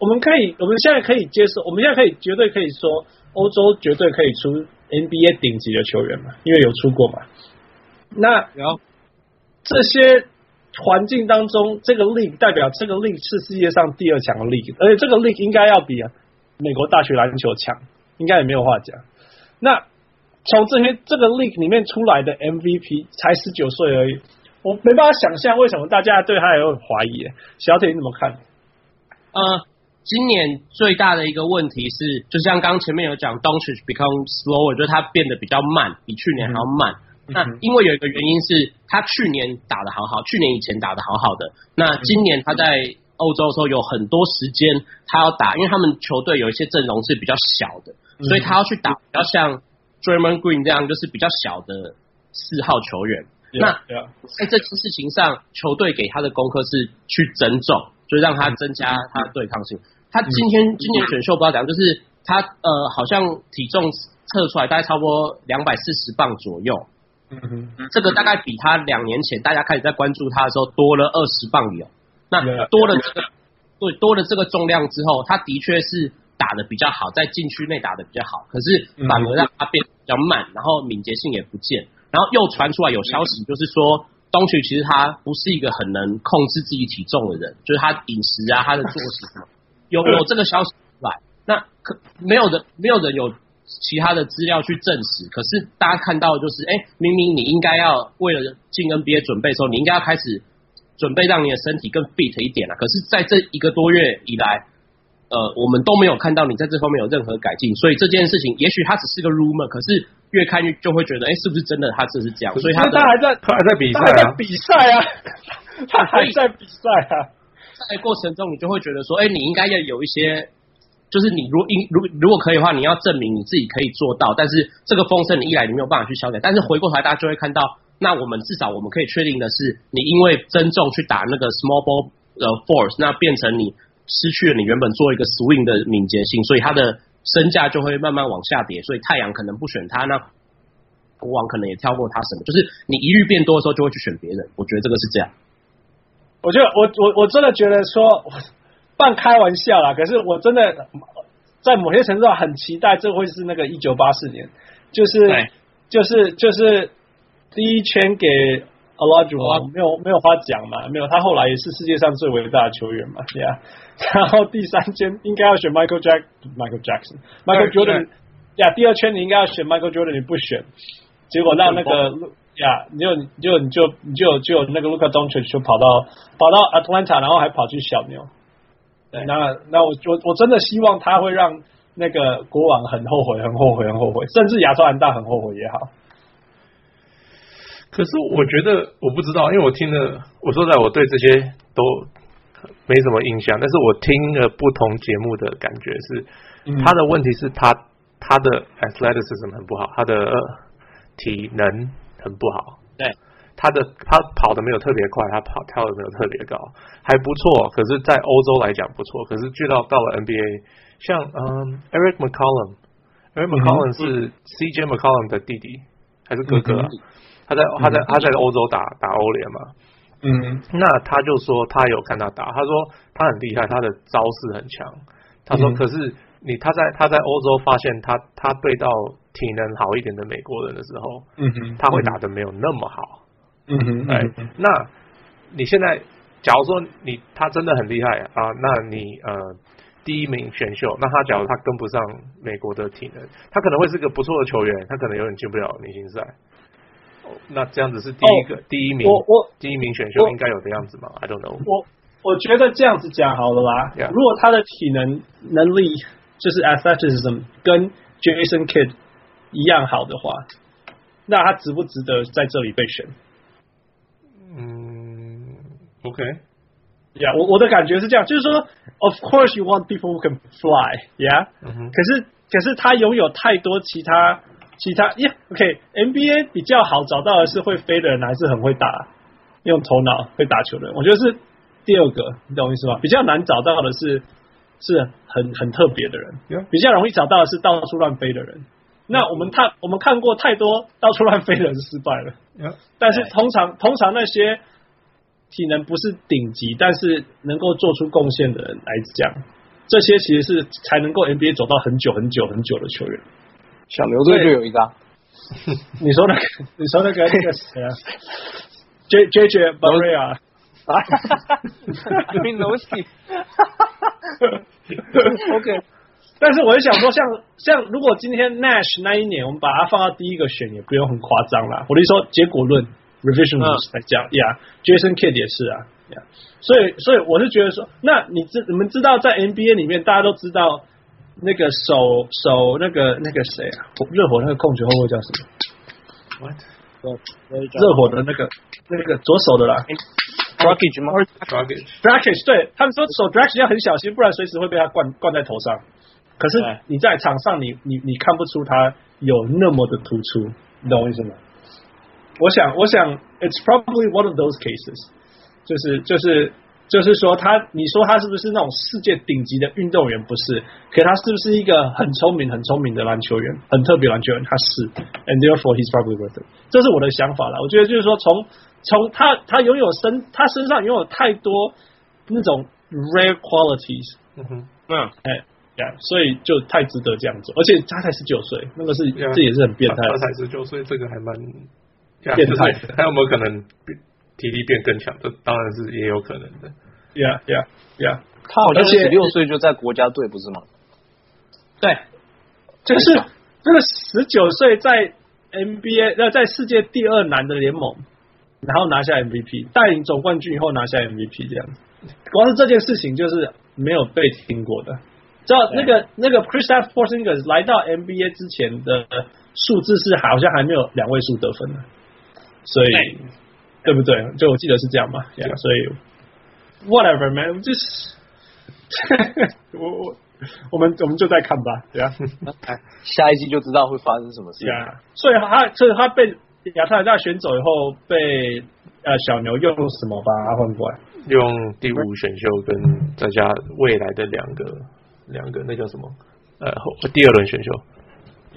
我们可以我们现在可以接受，我们现在可以绝对可以说欧洲绝对可以出 NBA 顶级的球员嘛，因为有出过嘛。那然后这些。环境当中，这个 league 代表这个 league 是世界上第二强的 league，而且这个 league 应该要比美国大学篮球强，应该也没有话讲。那从这些这个 league 里面出来的 MVP 才十九岁而已，我没办法想象为什么大家对他也有怀疑。小铁你怎么看？呃，今年最大的一个问题是，就像刚前面有讲，Doncic become slower，就是他变得比较慢，比去年还要慢。那因为有一个原因是他去年打的好好，去年以前打的好好的。那今年他在欧洲的时候有很多时间他要打，因为他们球队有一些阵容是比较小的，所以他要去打比较像 Draymond Green 这样，就是比较小的四号球员。那在这件事情上，球队给他的功课是去增重，就让他增加他的对抗性。他今天今年选秀不知道怎样，就是他呃好像体重测出来大概差不多两百四十磅左右。嗯哼，这个大概比他两年前大家开始在关注他的时候多了二十磅有，那多了这个，对，多了这个重量之后，他的确是打的比较好，在禁区内打的比较好，可是反而让他变得比较慢，然后敏捷性也不见，然后又传出来有消息，就是说东区其实他不是一个很能控制自己体重的人，就是他饮食啊，他的作息什么，有有这个消息出来，那可没有人，没有人有。其他的资料去证实，可是大家看到的就是，哎、欸，明明你应该要为了进 NBA 准备的时候，你应该要开始准备让你的身体更 fit 一点了。可是，在这一个多月以来，呃，我们都没有看到你在这方面有任何改进，所以这件事情也许它只是个 rumor，可是越看越就会觉得，哎、欸，是不是真的？他这是这样，所以他他还在他还在比赛啊，比赛啊，他 *laughs* 还在比赛啊，在过程中你就会觉得说，哎、欸，你应该要有一些。就是你如因如如果可以的话，你要证明你自己可以做到。但是这个风声你一来你没有办法去消解。但是回过头来，大家就会看到，那我们至少我们可以确定的是，你因为增重去打那个 small ball 的 force，那变成你失去了你原本做一个 swing 的敏捷性，所以他的身价就会慢慢往下跌。所以太阳可能不选他，那国王可能也跳过他什么。就是你疑虑变多的时候，就会去选别人。我觉得这个是这样。我觉得我我我真的觉得说。半开玩笑啦，可是我真的在某些程度上很期待，这会是那个一九八四年，就是就是就是第一圈给 Olajuwon 没有没有话讲嘛，没有他后来也是世界上最伟大的球员嘛，对啊，然后第三圈应该要选 Michael Jack Michael Jackson Michael Jordan 呀，第二圈你应该要选 Michael Jordan，你不选，结果让那个呀，你就你就你就你就就那个 Luka Doncic 就跑到跑到 Atlanta，然后还跑去小牛。对，那那我我我真的希望他会让那个国王很后悔，很后悔，很后悔，甚至亚特兰大很后悔也好。可是我觉得我不知道，因为我听了，我说实在我对这些都没什么印象。但是我听了不同节目的感觉是，嗯、他的问题是他他的 athleticism 很不好，他的体能很不好。对。他的他跑的没有特别快，他跑跳的没有特别高，还不错。可是，在欧洲来讲不错。可是，去到到了 NBA，像嗯，Eric McCollum，Eric McCollum 是 CJ McCollum 的弟弟还是哥哥啊？他在他在他在欧洲打打欧联嘛。嗯，那他就说他有看他打，他说他很厉害，他的招式很强。他说，可是你他在他在欧洲发现他他对到体能好一点的美国人的时候，嗯哼，他会打得没有那么好。嗯哼，哎，那你现在假如说你他真的很厉害啊，那你呃第一名选秀，那他假如他跟不上美国的体能，他可能会是个不错的球员，他可能永远进不了明星赛。那这样子是第一个、oh, 第一名，我我第一名选秀应该有的样子吗？I don't know。我我觉得这样子讲好了啦。Yeah. 如果他的体能能力就是 athleticism 跟 Jason Kidd 一样好的话，那他值不值得在这里被选？嗯，OK。Yeah，，我我的感觉是这样，就是说，Of course you want people who can fly，yeah、mm。Hmm. 可是可是他拥有太多其他。其他耶、yeah,，OK，NBA 比较好找到的是会飞的人，还是很会打，用头脑会打球的人。我觉得是第二个，你懂我意思吗？比较难找到的是是很很特别的人，Yeah. 比较容易找到的是到处乱飞的人。那我们看我们看过太多到处乱飞的人失败了，Yeah. 但是通常通常那些体能不是顶级，但是能够做出贡献的人来讲，这些其实是才能够 NBA 走到很久很久很久的球员。小牛队就有一个、啊，你说那个，*laughs* 你说那个那个谁啊？J J J Barea 啊，Green Nosey OK，但是我就想说像，像像如果今天 Nash 那一年，我们把它放到第一个选，也不用很夸张啦。我的意思说，结果论 Revision 来讲，Yeah，Jason Kidd 也是啊，Yeah，所以所以我是觉得说，那你知你们知道在 NBA 里面，大家都知道。那个手手那个那个谁啊？热火那个控球后卫叫什么？What？热火的那个那个左手的啦 d r a g a g e 对他们说手 Dragic 要很小心，不然随时会被他灌灌在头上。可是你在场上你，你你你看不出他有那么的突出，你懂我意思吗？我想，我想，It's probably one of those cases，就是就是。就是说他，你说他是不是那种世界顶级的运动员？不是，可他是不是一个很聪明、很聪明的篮球员？很特别篮球员，他是。And therefore, he's probably worth it。这是我的想法了。我觉得就是说从，从从他他拥有身，他身上拥有太多那种 rare qualities。嗯哼，嗯，哎呀，所以就太值得这样做。而且他才十九岁，那个是这也是很变态。他才十九岁，这个还蛮变态的。*laughs* 他有没有可能？体力变更强，这当然是也有可能的。Yeah, yeah, yeah。他好像十六岁就在国家队，不是吗？对，就是这个十九岁在 NBA，那在世界第二难的联盟，然后拿下 MVP，带领总冠军以后拿下 MVP 这样子。光是这件事情就是没有被听过的。知道那个那个 Kristaps Porzingis 来到 NBA 之前的数字是好像还没有两位数得分的，所以。对不对？就我记得是这样嘛，yeah, 所以 whatever man，就 *laughs* 是我我我们我们就再看吧，对啊，下一季就知道会发生什么事。Yeah, 所以他所以他被亚特兰大选走以后，被呃小牛用什么把他换过来？用第五选秀跟再加未来的两个两个那叫什么？呃，第二轮选秀。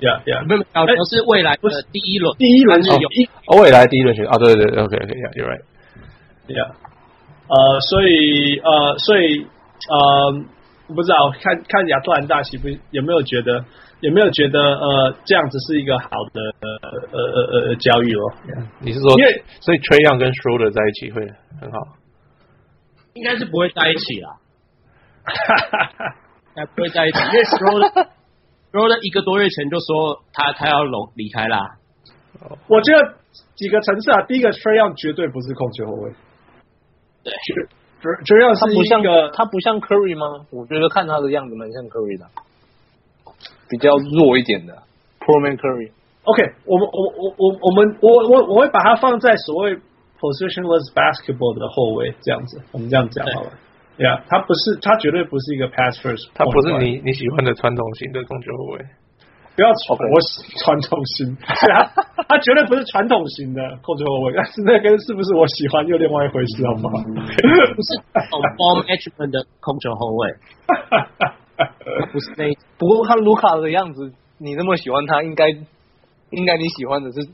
呀呀，没有，小牛是未来的第一轮，第一轮是有一，未来第一轮选啊，对对对，OK OK，You're right，Yeah，呃，所以呃，所以呃，不知道看看亚特兰大喜不有没有觉得有没有觉得呃这样子是一个好的呃呃呃呃交易哦？你是说，因为所以 Trae Young 跟 Schroeder 在一起会很好？应该是不会在一起啦，哈哈哈，应该不会在一起，因为 Schroeder。然后呢，一个多月前就说他他要离离开啦。我觉得几个层次啊，第一个 Trae Young 绝对不是控球后卫。对，Trae Young 他不像个他不像 Curry 吗？我觉得看他的样子蛮像 Curry 的，比较弱一点的 Poor Man Curry。OK，我们我我我我们我我我会把它放在所谓 positionless basketball 的后卫这样子，我们这样讲好了。呀，yeah, 他不是，他绝对不是一个 pass first，他不是你你喜欢的传统型的控球后卫。不要传我传统型，对啊，他绝对不是传统型的控球后卫，但是那跟是不是我喜欢又另外一回事，好不好？不是 ball management 的控球后卫，*laughs* 不是那，不过看卢卡的样子你那么喜欢他，应该应该你喜欢的是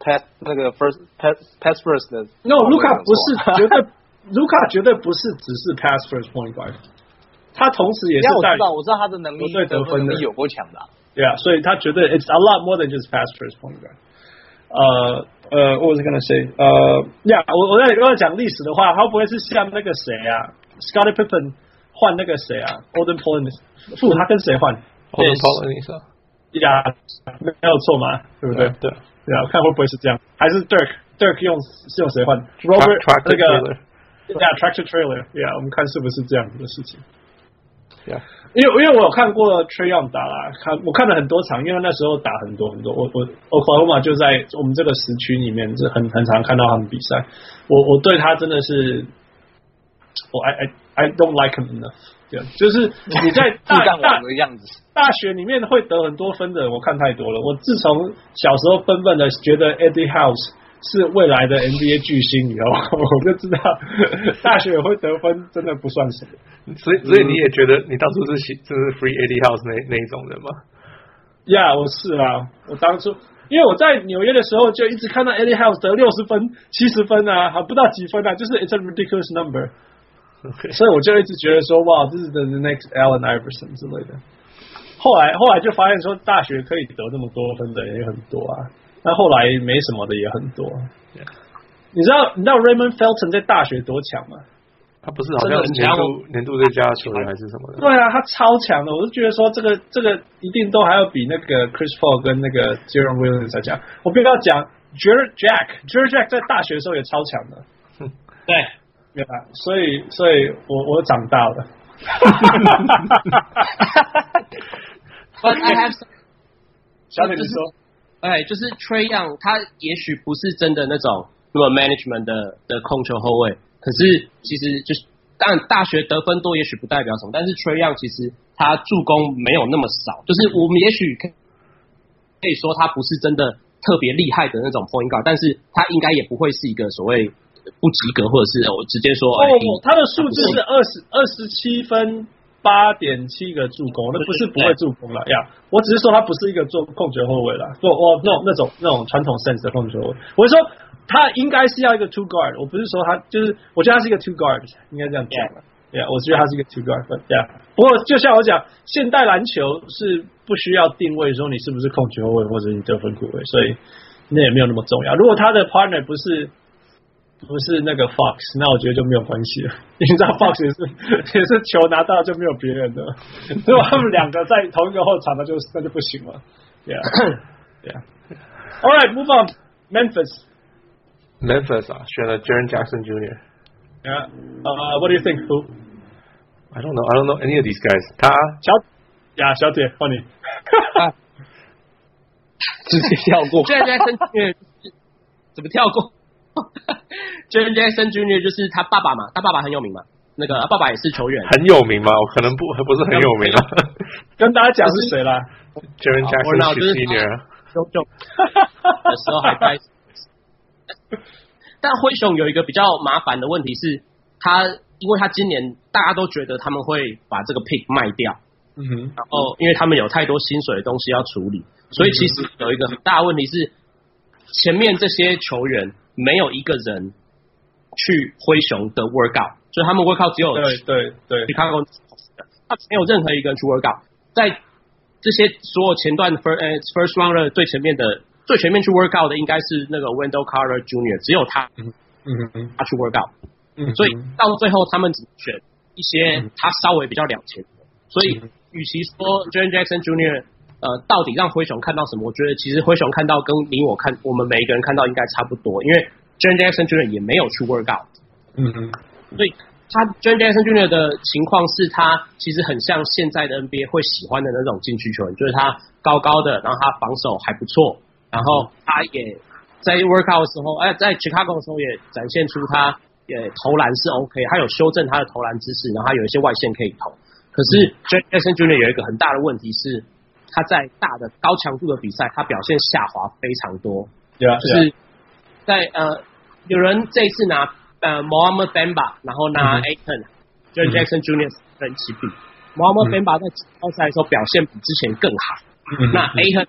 pass 那个 first pass pass first 的。No，卢卡不是 *laughs* 绝对，卢卡绝对不是只是 pass first point guard，他同时也是我知道，我知道他的能力对得分能力有够强的。对啊，所以他绝对 it's a lot more than just pass first point guard。呃呃，我是跟他 say，呃，呀，我我在讲历史的话，他不会是像那个谁啊，Scottie Pippen 换那个谁啊，Olden Pollins，不，他跟谁换？Olden Pollins 呀，没有错嘛，对不对？对对啊，看会不会是这样，还是 Dirk，Dirk 用是用谁换？Robert 那个呀，Tractor Trailer，Yeah，，我们看是不是这样子的事情。Yeah. 因为因为我有看过 Young 打啦，看我看了很多场，因为那时候打很多很多，我我 Oklahoma 就在我们这个时区里面，就很很常看到他们比赛。我我对他真的是，我 I I I don't like him enough。对，就是你在大大的样子，*laughs* 大学里面会得很多分的，我看太多了。我自从小时候笨笨的觉得 Eddie House。是未来的 NBA 巨星，你知道吗？*laughs* 我就知道 *laughs* 大学也会得分，真的不算什么。所以，所以你也觉得你当初是喜，就是 Free Eddie House 那那一种人吗？呀，yeah, 我是啊。我当初因为我在纽约的时候，就一直看到 Eddie House 得六十分、七十分啊，还不到几分啊，就是 It's a ridiculous number。所以我就一直觉得说，哇，这是 the next Allen Iverson 之类的。后来，后来就发现说，大学可以得那么多分的也很多啊。那后来没什么的也很多，Yeah. 你知道你知道 Raymond Felton 在大学多强吗？他不是好像年度年度最佳球员还是什么的？对啊，他超强的，我就觉得说这个这个一定都还要比那个 Chris Paul 跟那个 Jalen Williams 在强。我不要讲 Jarrett Jack，Jarrett Jack 在大学的时候也超强的。*laughs* 对，对啊，所以所以我我长大了。*laughs* *laughs* But I have some... 小姐你说。哎，就是 Trae Young，他也许不是真的那种那么 management 的的控球后卫，可是其实就是，当然大学得分多也许不代表什么，但是 Trae Young 其实他助攻没有那么少，就是我们也许可可以说他不是真的特别厉害的那种 point guard，但是他应该也不会是一个所谓不及格，或者是我直接说，哦，他的数字是二十二十七分。八点七个助攻，那不是不会助攻了呀。我只是说他不是一个做控球后卫了，做哦那种那种那种传统 sense 的控球后卫。我是说他应该是要一个 two guard，我不是说他就是，我觉得他是一个 two guard，应该这样讲了。Yeah, 我觉得他是一个 two guard。Yeah, 不过就像我讲，现代篮球是不需要定位说你是不是控球后卫或者你得分后卫，所以那也没有那么重要。如果他的 partner 不是。不是那个 Fox，那我觉得就没有关系了。你知道 Fox 也是也是球拿到就没有别人的，如果他们两个在同一个后场，那就那就不行了。Yeah, yeah. All right, move on. Memphis. Memphis 啊，选了 Jaren Jackson Jr. Yeah. Uh, what do you think, Fu? I don't know. I don't know any of these guys. 他小呀，小姐换你。直接跳过。Jaren Jackson Jr. 怎么跳过？*laughs* Jaren Jackson Jr. 就是他爸爸嘛，他爸爸很有名嘛，那个爸爸也是球员，很有名吗？我可能不不是很有名啊。*laughs* 跟大家讲是谁啦？Jaren Jackson Jr. 就就的时候还在。但灰熊有一个比较麻烦的问题是，他因为他今年大家都觉得他们会把这个 pick 卖掉，嗯哼，然后因为他们有太多薪水的东西要处理，所以其实有一个很大的问题是，前面这些球员。没有一个人去灰熊的 workout，所以他们 workout 只有对对对，你看过他没有任何一个人去 workout，在这些所有前段 first first round 最前面的最前面去 workout 的应该是那个 Wendell Carter Jr.，只有他，嗯嗯他去 workout，嗯，所以到最后他们只选一些他稍微比较两千，所以与其说 Jaren Jackson Jr. 呃，到底让灰熊看到什么？我觉得其实灰熊看到跟你我看，我们每一个人看到应该差不多，因为 Jackson Jr. 也没有去 work out，嗯嗯，所以他 Jackson Jr. 的情况是他其实很像现在的 NBA 会喜欢的那种禁区球员，就是他高高的，然后他防守还不错，然后他也在 work out 的时候，哎，在 Chicago 的时候也展现出他也投篮是 OK，他有修正他的投篮姿势，然后他有一些外线可以投。可是 Jackson Jr. 有一个很大的问题是。他在大的高强度的比赛，他表现下滑非常多。对啊，就是在呃，有人这一次拿呃 Mohamed Bamba，然后拿就是 Jackson Junior 跟一起比。Mohamed Bamba 在季后赛的时候表现比之前更好。那 Ayton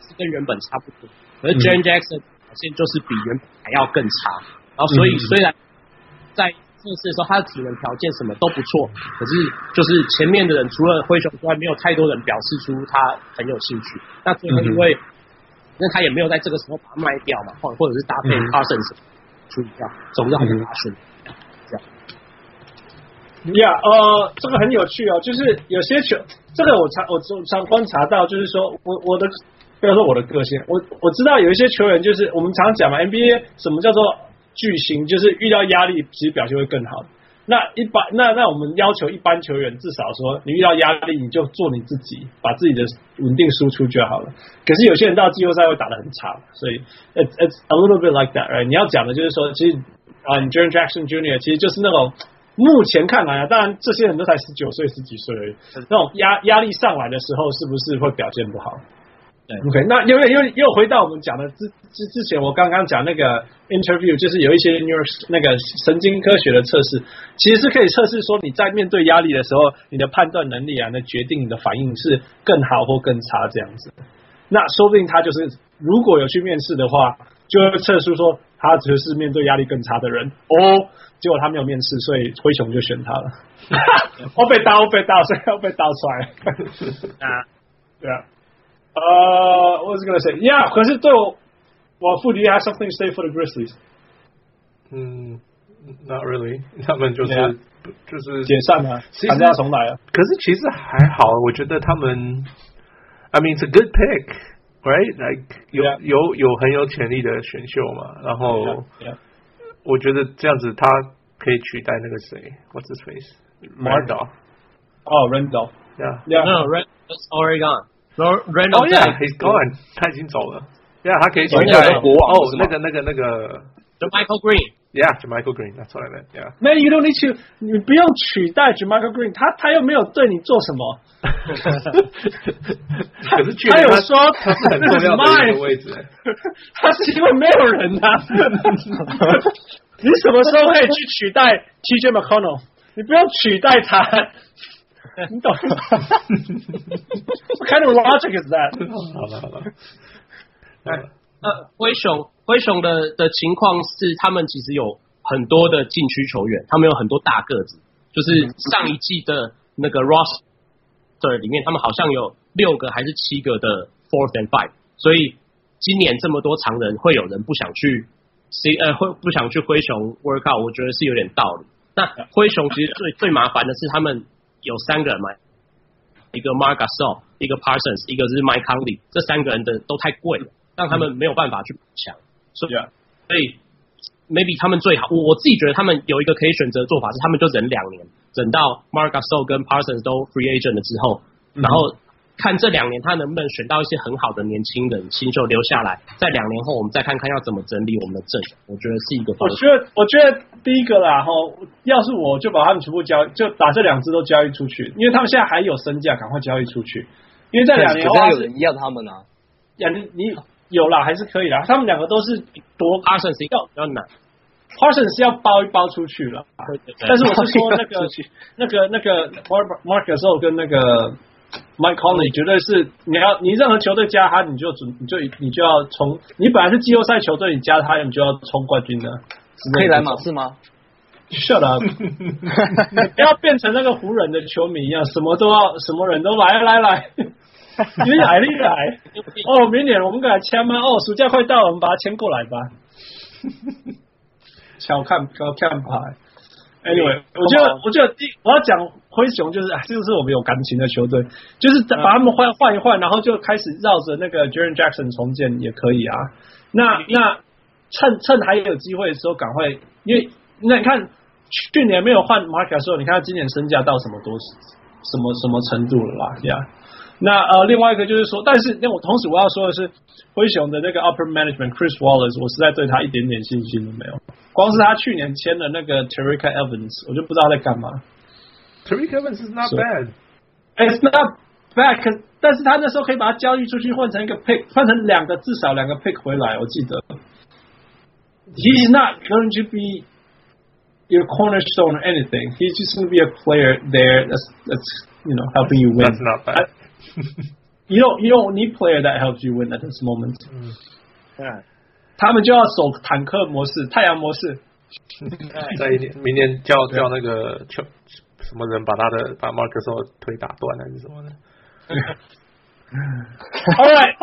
是跟原本差不多，而 Jaren Jackson 表现就是比原本还要更差。然后所以虽然在测试的时候他的体能条件什么都不错，可是就是前面的人除了灰熊之外，没有太多人表示出他很有兴趣。那最后因为那他也没有在这个时候把它卖掉嘛，或或者是搭配 Parsons 处理掉，总之很划算。呀，呃，这个很有趣哦，就是有些球，这个我常我常观察到，就是说我我的不要说我的个性，我我知道有一些球员，就是我们常讲嘛，NBA 什么叫做巨星，就是遇到压力其实表现会更好。那一般那那我们要求一般球员，至少说你遇到压力你就做你自己，把自己的稳定输出就好了。可是有些人到季后赛会打得很差，所以 it's it's a little bit like that，right？你要讲的就是说，其实啊，你 Jaren Jackson Jr. 其实就是那种。目前看来啊，当然这些人都才十九岁、十几岁而已。那种压压力上来的时候，是不是会表现不好？对，OK。那因为又又回到我们讲的之之之前，我刚刚讲那个 interview，就是有一些 neuro 那个神经科学的测试，其实是可以测试说你在面对压力的时候，你的判断能力啊，那决定你的反应是更好或更差这样子。那说不定他就是如果有去面试的话，就会测试说他只是面对压力更差的人哦。结果他没有面试，所以灰熊就选他了。*laughs* 我被刀，我被刀，所以要被刀出来。*laughs* 啊，对啊。呃，我是跟他说，Yeah，可是对我，我傅迪还 something to say for the Grizzlies。嗯，Not really，*laughs* 他们就是、yeah. 就是解散了，其实要重来了。可是其实还好，我觉得他们，I mean it's a good pick，right？Like 有、yeah. 有有很有潜力的选秀嘛，然后。Yeah. Yeah. 我觉得这样子他可以取代那个谁，What's his face？Randolph。哦，Randolph。Yeah. Yeah. No, Randolph's already gone. Randolph. Oh yeah, he's gone. 他已经走了。Yeah，他可以取代国王。哦，那个、那个、那个。JaMychal Green。Yeah, j a m i c h a e l Green。That's what I meant. Yeah. Man, you don't need to. 你不用取代 j a m i c h a e l Green，他他又没有对你做什么。可是他有说他是很重要的一个位置，他是因为没有人啊。你什么时候可以去取代 TJ McConnell？你不用取代他，*laughs* 你懂吗？What kind of logic is that？好了好了，呃，灰熊灰熊的的情况是，他们其实有很多的禁区球员，他们有很多大个子，就是上一季的那个 Ross。的，里面他们好像有六个还是七个的 fourth and five，所以今年这么多常人，会有人不想去 C 呃，会不想去灰熊 work out，我觉得是有点道理。那灰熊其实最最麻烦的是他们有三个人嘛，一个 Marc Gasol，一个 Parsons，一个是 Mike Conley，这三个人的都太贵了，让他们没有办法去补强。所以，所以 maybe 他们最好，我我自己觉得他们有一个可以选择的做法是，他们就忍两年。等到 Marc Gasol 跟 Parsons 都 free agent 了之后，然后看这两年他能不能选到一些很好的年轻人新秀留下来，在两年后我们再看看要怎么整理我们的阵容。我觉得是一个。我觉得，我觉得第一个啦，哈，要是我就把他们全部交，就把这两支都交易出去，因为他们现在还有身价，赶快交易出去。因为在两年后有人要他们啊，呀，你你有啦，还是可以啦。他们两个都是多 Parsons 要比较难。Parsons 是要包一包出去了，但是我是说那个 *laughs* 那个那个 Marc Gasol 跟那个 Mike Conley 绝对是你要你任何球队加他你就准你就你就要冲，你本来是季后赛球队你加他你就要冲冠军的，可以来马刺吗？Shut up！*laughs* 不要变成那个湖人的球迷一样，什么都要什么人都来来 *laughs* 来，你来你来 *laughs* 哦，明年我们给他签吗？哦，暑假快到了，我们把他签过来吧。小看小看牌，Anyway，我觉得我觉得第我要讲灰熊就是，这就是我们有感情的球队，就是把他们换换一换，然后就开始绕着那个 Jaren Jackson 重建也可以啊。那那趁趁还有机会的时候赶快，因为那你看去年没有换 Marc 的时候，你看他今年身价到什么多什么什么程度了啦？呀、yeah.。那呃，另外一个就是说，但是那我同时我要说的是，灰熊的那个 Upper Management Chris Wallace，我实在对他一点点信心都没有。光是他去年签的那个 Tariq Evans，我就不知道在干嘛。Tariq Evans is not bad. It's not bad，可但是他那时候可以把他交易出去，换成一个 pick，换成两个至少两个 pick 回来，我记得。He's not going to be your cornerstone or anything. He's just going to be a player there that's that's you know helping you win. That's not bad. you don't you don't need player that helps you win at this moment。嗯，对，他们就要守坦克模式、太阳模式。在，明年叫叫那个叫什么人把他的把马克说腿打断还是什么的。All right，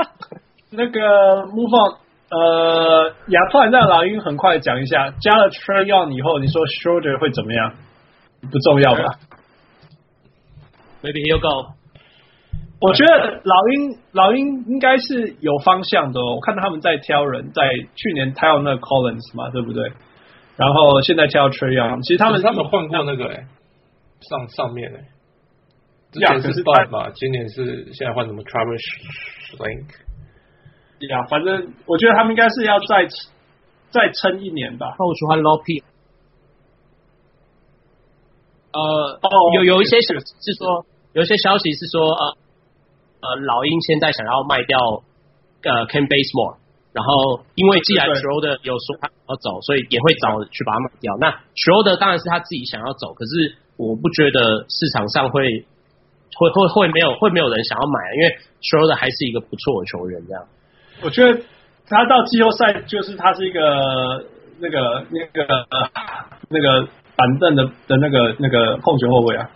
那个 move on，呃，亚特兰大老鹰很快讲一下，加了 Trae Young 以后，你说 Schroeder 会怎么样？不重要吧？Maybe he'll go。我觉得老鹰老鹰应该是有方向的哦。我看到他们在挑人，在去年挑那个 Collins 嘛，对不对？然后现在挑 Trae Young，其实他们他们换过那个哎，上上面哎。之前是 Bud 嘛，今年是现在换什么 Travis Schlenk？对呀，反正我觉得他们应该是要再再撑一年吧。那我喜欢 Lopi。呃，哦，有有一些消息是说，有一些消息是说，呃呃，老鹰现在想要卖掉呃 Kent Bazemore，然后因为既然 Schroeder 有说他要走，所以也会找去把它卖掉。那 Schroeder 当然是他自己想要走，可是我不觉得市场上会。会会会没有会没有人想要买，因为 Schroeder 还是一个不错的球员。这样，我觉得他到季后赛就是他是一个那个那个那个板凳的的那个那个控球后卫啊，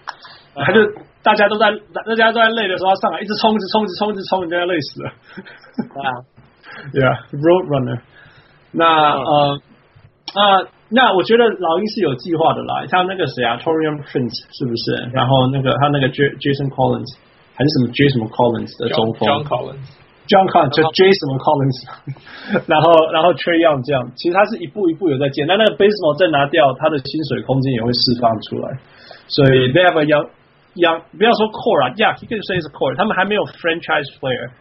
他就大家都在大家都在累的时候，上来一直冲，一直冲，一直冲，一直冲，人家累死了。对啊，*laughs* Yeah，Road Runner。那呃呃。那我觉得老鹰是有计划的啦，像那个谁啊，Taurean Prince 是不是？然后那个他那个 Jason Collins 还是什么 J 什么 Collins 的中锋，John Collins，John Collins 就 J 什么 Collins，*laughs* 然后然后 Trae Young 这样，其实他是一步一步有在建，那那个 Bazemore 再拿掉，他的薪水空间也会释放出来，所以 they have a young young 不要说 core 啊，Yeah，he can say is core，他们还没有 franchise player。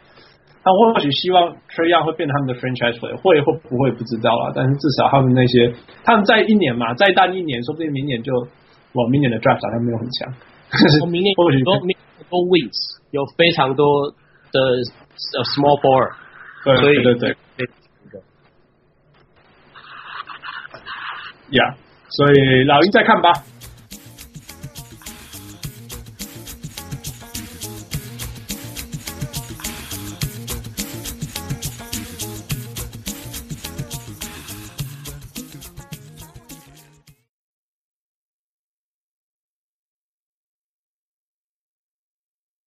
他或许希望 Trae Young 会变他们的 franchise player，会会不会不知道啊？但是至少他们那些，他们在一年嘛，再待一年，说不定明年就，我明年的 draft 好像没有很强。明年 *laughs* 或许多明多 wins 有非常多的 small ball，所以对对对，呀，所以老鹰再看吧。